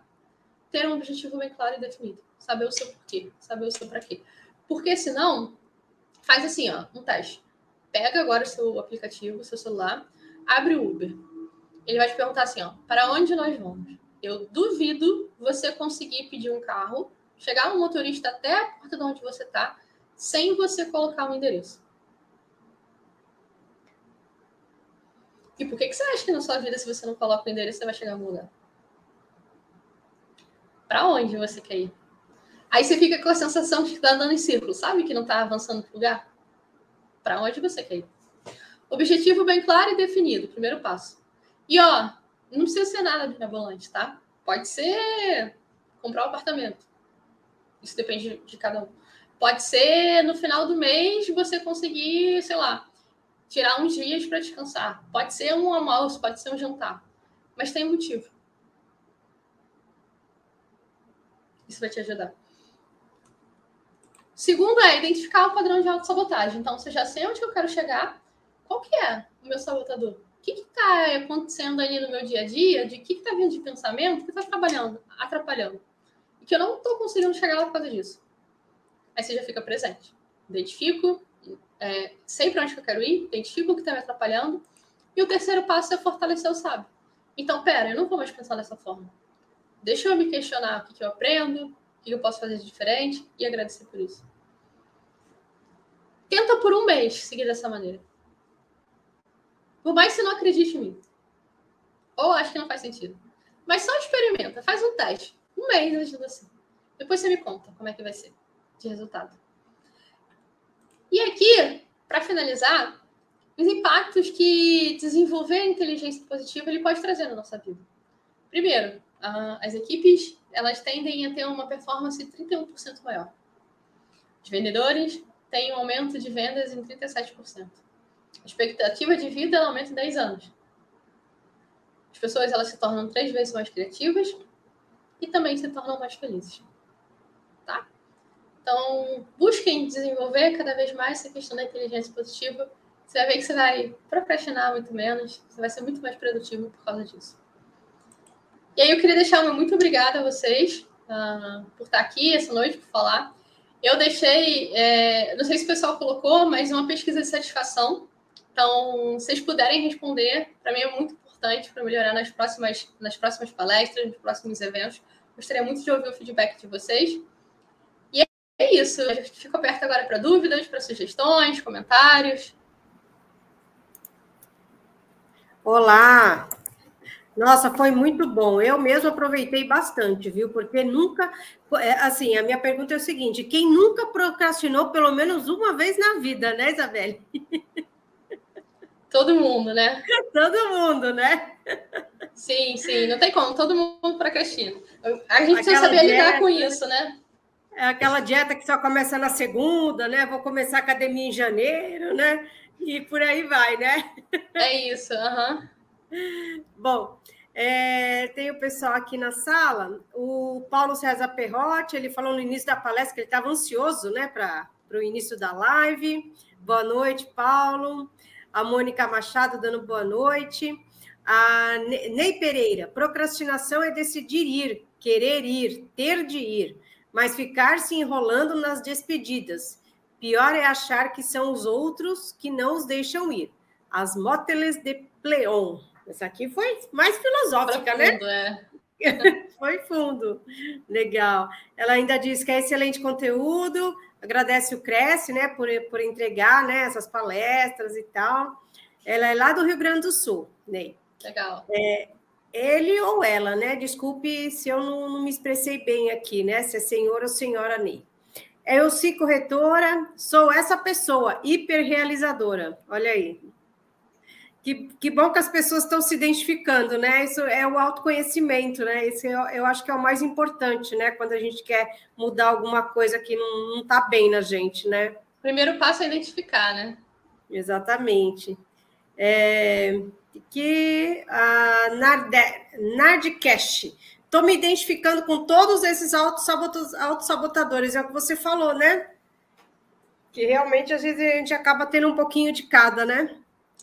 Ter um objetivo bem claro e definido. Saber o seu porquê, saber o seu para quê. Porque senão, faz assim, ó, um teste. Pega agora o seu aplicativo, o seu celular, abre o Uber. Ele vai te perguntar assim, ó, para onde nós vamos? Eu duvido você conseguir pedir um carro chegar um motorista até a porta de onde você está, sem você colocar um endereço. E por que, que você acha que na sua vida, se você não coloca o endereço, você vai chegar no lugar? Para onde você quer ir? Aí você fica com a sensação de que está andando em círculo, sabe? Que não está avançando para o lugar. Para onde você quer ir? Objetivo bem claro e definido, primeiro passo. E ó, não precisa ser nada mirabolante, tá? Pode ser comprar um apartamento. Isso depende de cada um. Pode ser no final do mês você conseguir, sei lá, tirar uns dias para descansar. Pode ser um almoço, pode ser um jantar. Mas tem motivo. Isso vai te ajudar. Segundo é identificar o padrão de autossabotagem. Então, você já sei onde eu quero chegar. Qual que é o meu sabotador? O que está acontecendo ali no meu dia a dia? De que está vindo de pensamento que está trabalhando, atrapalhando? que eu não estou conseguindo chegar lá por causa disso. Aí você já fica presente. Identifico, é, sei para onde que eu quero ir, identifico o que está me atrapalhando. E o terceiro passo é fortalecer o sábio. Então, pera, eu não vou mais pensar dessa forma. Deixa eu me questionar o que, que eu aprendo, o que eu posso fazer de diferente e agradecer por isso. Tenta por um mês seguir dessa maneira. Por mais que você não acredite em mim. Ou acho que não faz sentido. Mas só experimenta, faz um teste. Um mês ajuda assim. Depois você me conta como é que vai ser de resultado. E aqui, para finalizar, os impactos que desenvolver inteligência positiva ele pode trazer na nossa vida. Primeiro, as equipes elas tendem a ter uma performance 31% maior. Os vendedores têm um aumento de vendas em 37%. A expectativa de vida aumenta em 10 anos. As pessoas elas se tornam três vezes mais criativas e também se tornam mais felizes. Então, busquem desenvolver cada vez mais essa questão da inteligência positiva. Você vai ver que você vai procrastinar muito menos, você vai ser muito mais produtivo por causa disso. E aí eu queria deixar uma muito obrigada a vocês uh, por estar aqui essa noite, por falar. Eu deixei, é, não sei se o pessoal colocou, mas uma pesquisa de satisfação. Então, se vocês puderem responder, para mim é muito importante para melhorar nas próximas, nas próximas palestras, nos próximos eventos. Gostaria muito de ouvir o feedback de vocês. É isso. Eu fico aberto agora para dúvidas, para sugestões, comentários. Olá! Nossa, foi muito bom. Eu mesmo aproveitei bastante, viu? Porque nunca. É, assim, a minha pergunta é o seguinte: quem nunca procrastinou pelo menos uma vez na vida, né, Isabelle? Todo mundo, né? Todo mundo, né? Sim, sim, não tem como, todo mundo procrastina. A gente precisa saber lidar com isso, né? É aquela dieta que só começa na segunda, né? Vou começar a academia em janeiro, né? E por aí vai, né? É isso, aham. Uhum. Bom, é, tem o pessoal aqui na sala, o Paulo César Perrotti, ele falou no início da palestra que ele estava ansioso né, para o início da live. Boa noite, Paulo. A Mônica Machado dando boa noite. A Ney Pereira, procrastinação é decidir ir, querer ir, ter de ir, mas ficar se enrolando nas despedidas. Pior é achar que são os outros que não os deixam ir. As moteles de Pleon. Essa aqui foi mais filosófica, né? fundo, né? É. foi fundo. Legal. Ela ainda diz que é excelente conteúdo, agradece o Cresce, né, por, por entregar, né, essas palestras e tal. Ela é lá do Rio Grande do Sul, Ney. Legal. É, ele ou ela, né? Desculpe se eu não, não, me expressei bem aqui, né? Se é senhor ou senhora Ney. É eu sou corretora, sou essa pessoa hiperrealizadora. Olha aí, que, que bom que as pessoas estão se identificando, né? Isso é o autoconhecimento, né? Esse eu, eu acho que é o mais importante, né? Quando a gente quer mudar alguma coisa que não está bem na gente, né? Primeiro passo é identificar, né? Exatamente. É, que a Nardcast. Estou me identificando com todos esses autossabotadores, é o que você falou, né? Que realmente às vezes a gente acaba tendo um pouquinho de cada, né?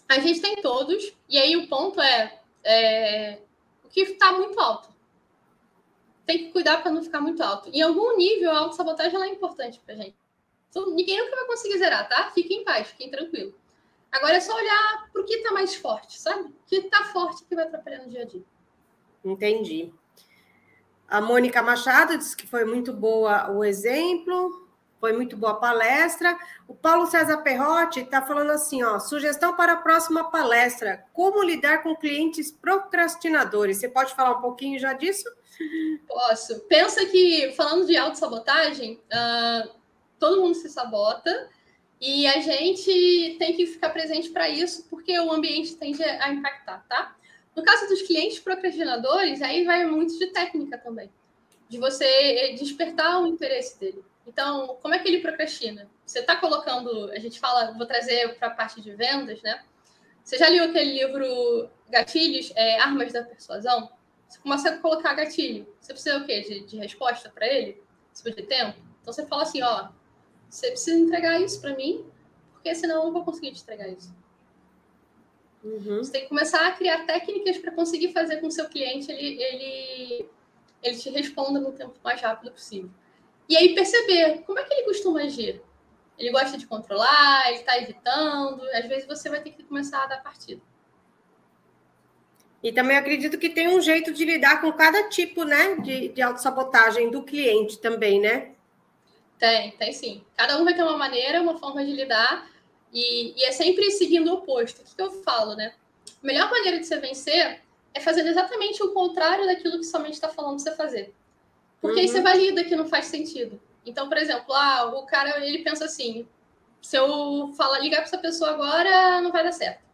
A gente tem todos, e aí o ponto é, é o que está muito alto. Tem que cuidar para não ficar muito alto. Em algum nível, a autossabotagem é importante para gente. Então, ninguém nunca vai conseguir zerar, tá? Fiquem em paz, fiquem tranquilo. Agora é só olhar para o que está mais forte, sabe? O que está forte que vai atrapalhar no dia a dia. Entendi. A Mônica Machado disse que foi muito boa o exemplo. Foi muito boa a palestra. O Paulo César Perrotti está falando assim: ó, sugestão para a próxima palestra: como lidar com clientes procrastinadores. Você pode falar um pouquinho já disso? Posso. Pensa que, falando de autossabotagem, uh, todo mundo se sabota e a gente tem que ficar presente para isso, porque o ambiente tende a impactar, tá? No caso dos clientes procrastinadores, aí vai muito de técnica também, de você despertar o interesse dele. Então, como é que ele procrastina? Você está colocando, a gente fala, vou trazer para a parte de vendas, né? Você já leu aquele livro Gatilhos, é, Armas da Persuasão? Você começa a colocar gatilho. Você precisa o quê? De, de resposta para ele? Você de tempo? Então você fala assim, ó, você precisa entregar isso para mim, porque senão eu não vou conseguir te entregar isso. Uhum. Você tem que começar a criar técnicas para conseguir fazer com que o seu cliente ele, ele, ele te responda no tempo mais rápido possível. E aí perceber como é que ele costuma agir. Ele gosta de controlar, ele está evitando. Às vezes você vai ter que começar a dar partida. E também acredito que tem um jeito de lidar com cada tipo, né, de, de autossabotagem do cliente também, né? Tem, tem sim. Cada um vai ter uma maneira, uma forma de lidar, e, e é sempre seguindo o oposto. O que, que eu falo, né? A melhor maneira de você vencer é fazendo exatamente o contrário daquilo que somente está falando você fazer. Porque uhum. aí você valida que não faz sentido. Então, por exemplo, ah, o cara ele pensa assim: se eu falar ligar para essa pessoa agora, não vai dar certo.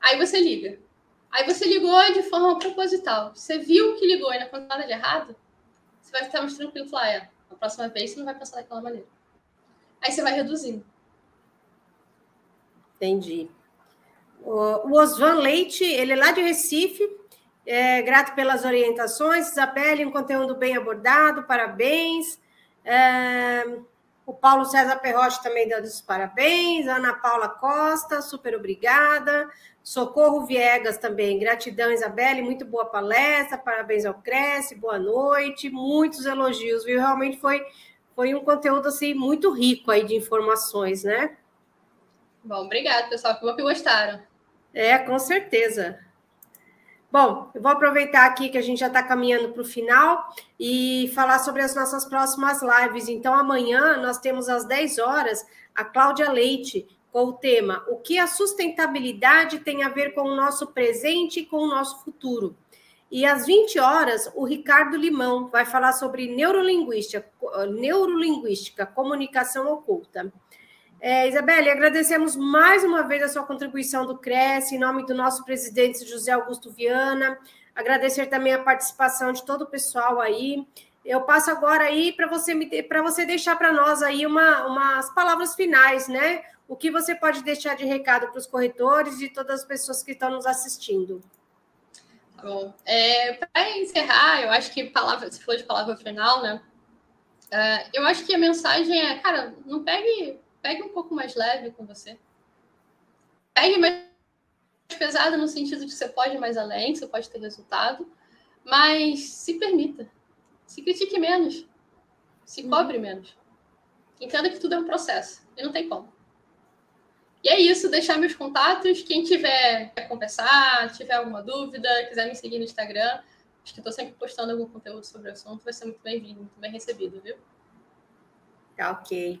Aí você liga. Aí você ligou de forma proposital. Você viu que ligou e não aconteceu nada de errado, você vai ficar mais tranquilo falar, é, na próxima vez você não vai pensar daquela maneira. Aí você vai reduzindo. Entendi. O Osvan Leite, ele é lá de Recife, é, grato pelas orientações. Isabelle, um conteúdo bem abordado, parabéns. É, o Paulo César Perrotti também dando os parabéns. Ana Paula Costa, super obrigada. Socorro Viegas também, gratidão, Isabelle, muito boa palestra, parabéns ao Cresce, boa noite, muitos elogios, viu? Realmente foi, foi um conteúdo assim muito rico aí de informações, né? Bom, obrigado, pessoal, que bom que gostaram. É, com certeza. Bom, eu vou aproveitar aqui que a gente já está caminhando para o final e falar sobre as nossas próximas lives. Então, amanhã nós temos às 10 horas a Cláudia Leite com o tema O que a sustentabilidade tem a ver com o nosso presente e com o nosso futuro. E às 20 horas, o Ricardo Limão vai falar sobre neurolinguística, neurolinguística comunicação oculta. É, Isabelle, agradecemos mais uma vez a sua contribuição do Cresce, em nome do nosso presidente José Augusto Viana. Agradecer também a participação de todo o pessoal aí. Eu passo agora aí para você para você deixar para nós aí uma, umas palavras finais, né? O que você pode deixar de recado para os corretores e todas as pessoas que estão nos assistindo? Tá bom. É, para encerrar, eu acho que palavra, você falou de palavra final, né? Uh, eu acho que a mensagem é, cara, não pegue pegue um pouco mais leve com você. Pegue mais pesado no sentido de que você pode ir mais além, que você pode ter resultado, mas se permita. Se critique menos. Se uhum. cobre menos. Entenda que tudo é um processo e não tem como. E é isso, deixar meus contatos. Quem tiver quer conversar, tiver alguma dúvida, quiser me seguir no Instagram, acho que estou sempre postando algum conteúdo sobre o assunto, vai ser muito bem-vindo, muito bem recebido, viu? Tá ok.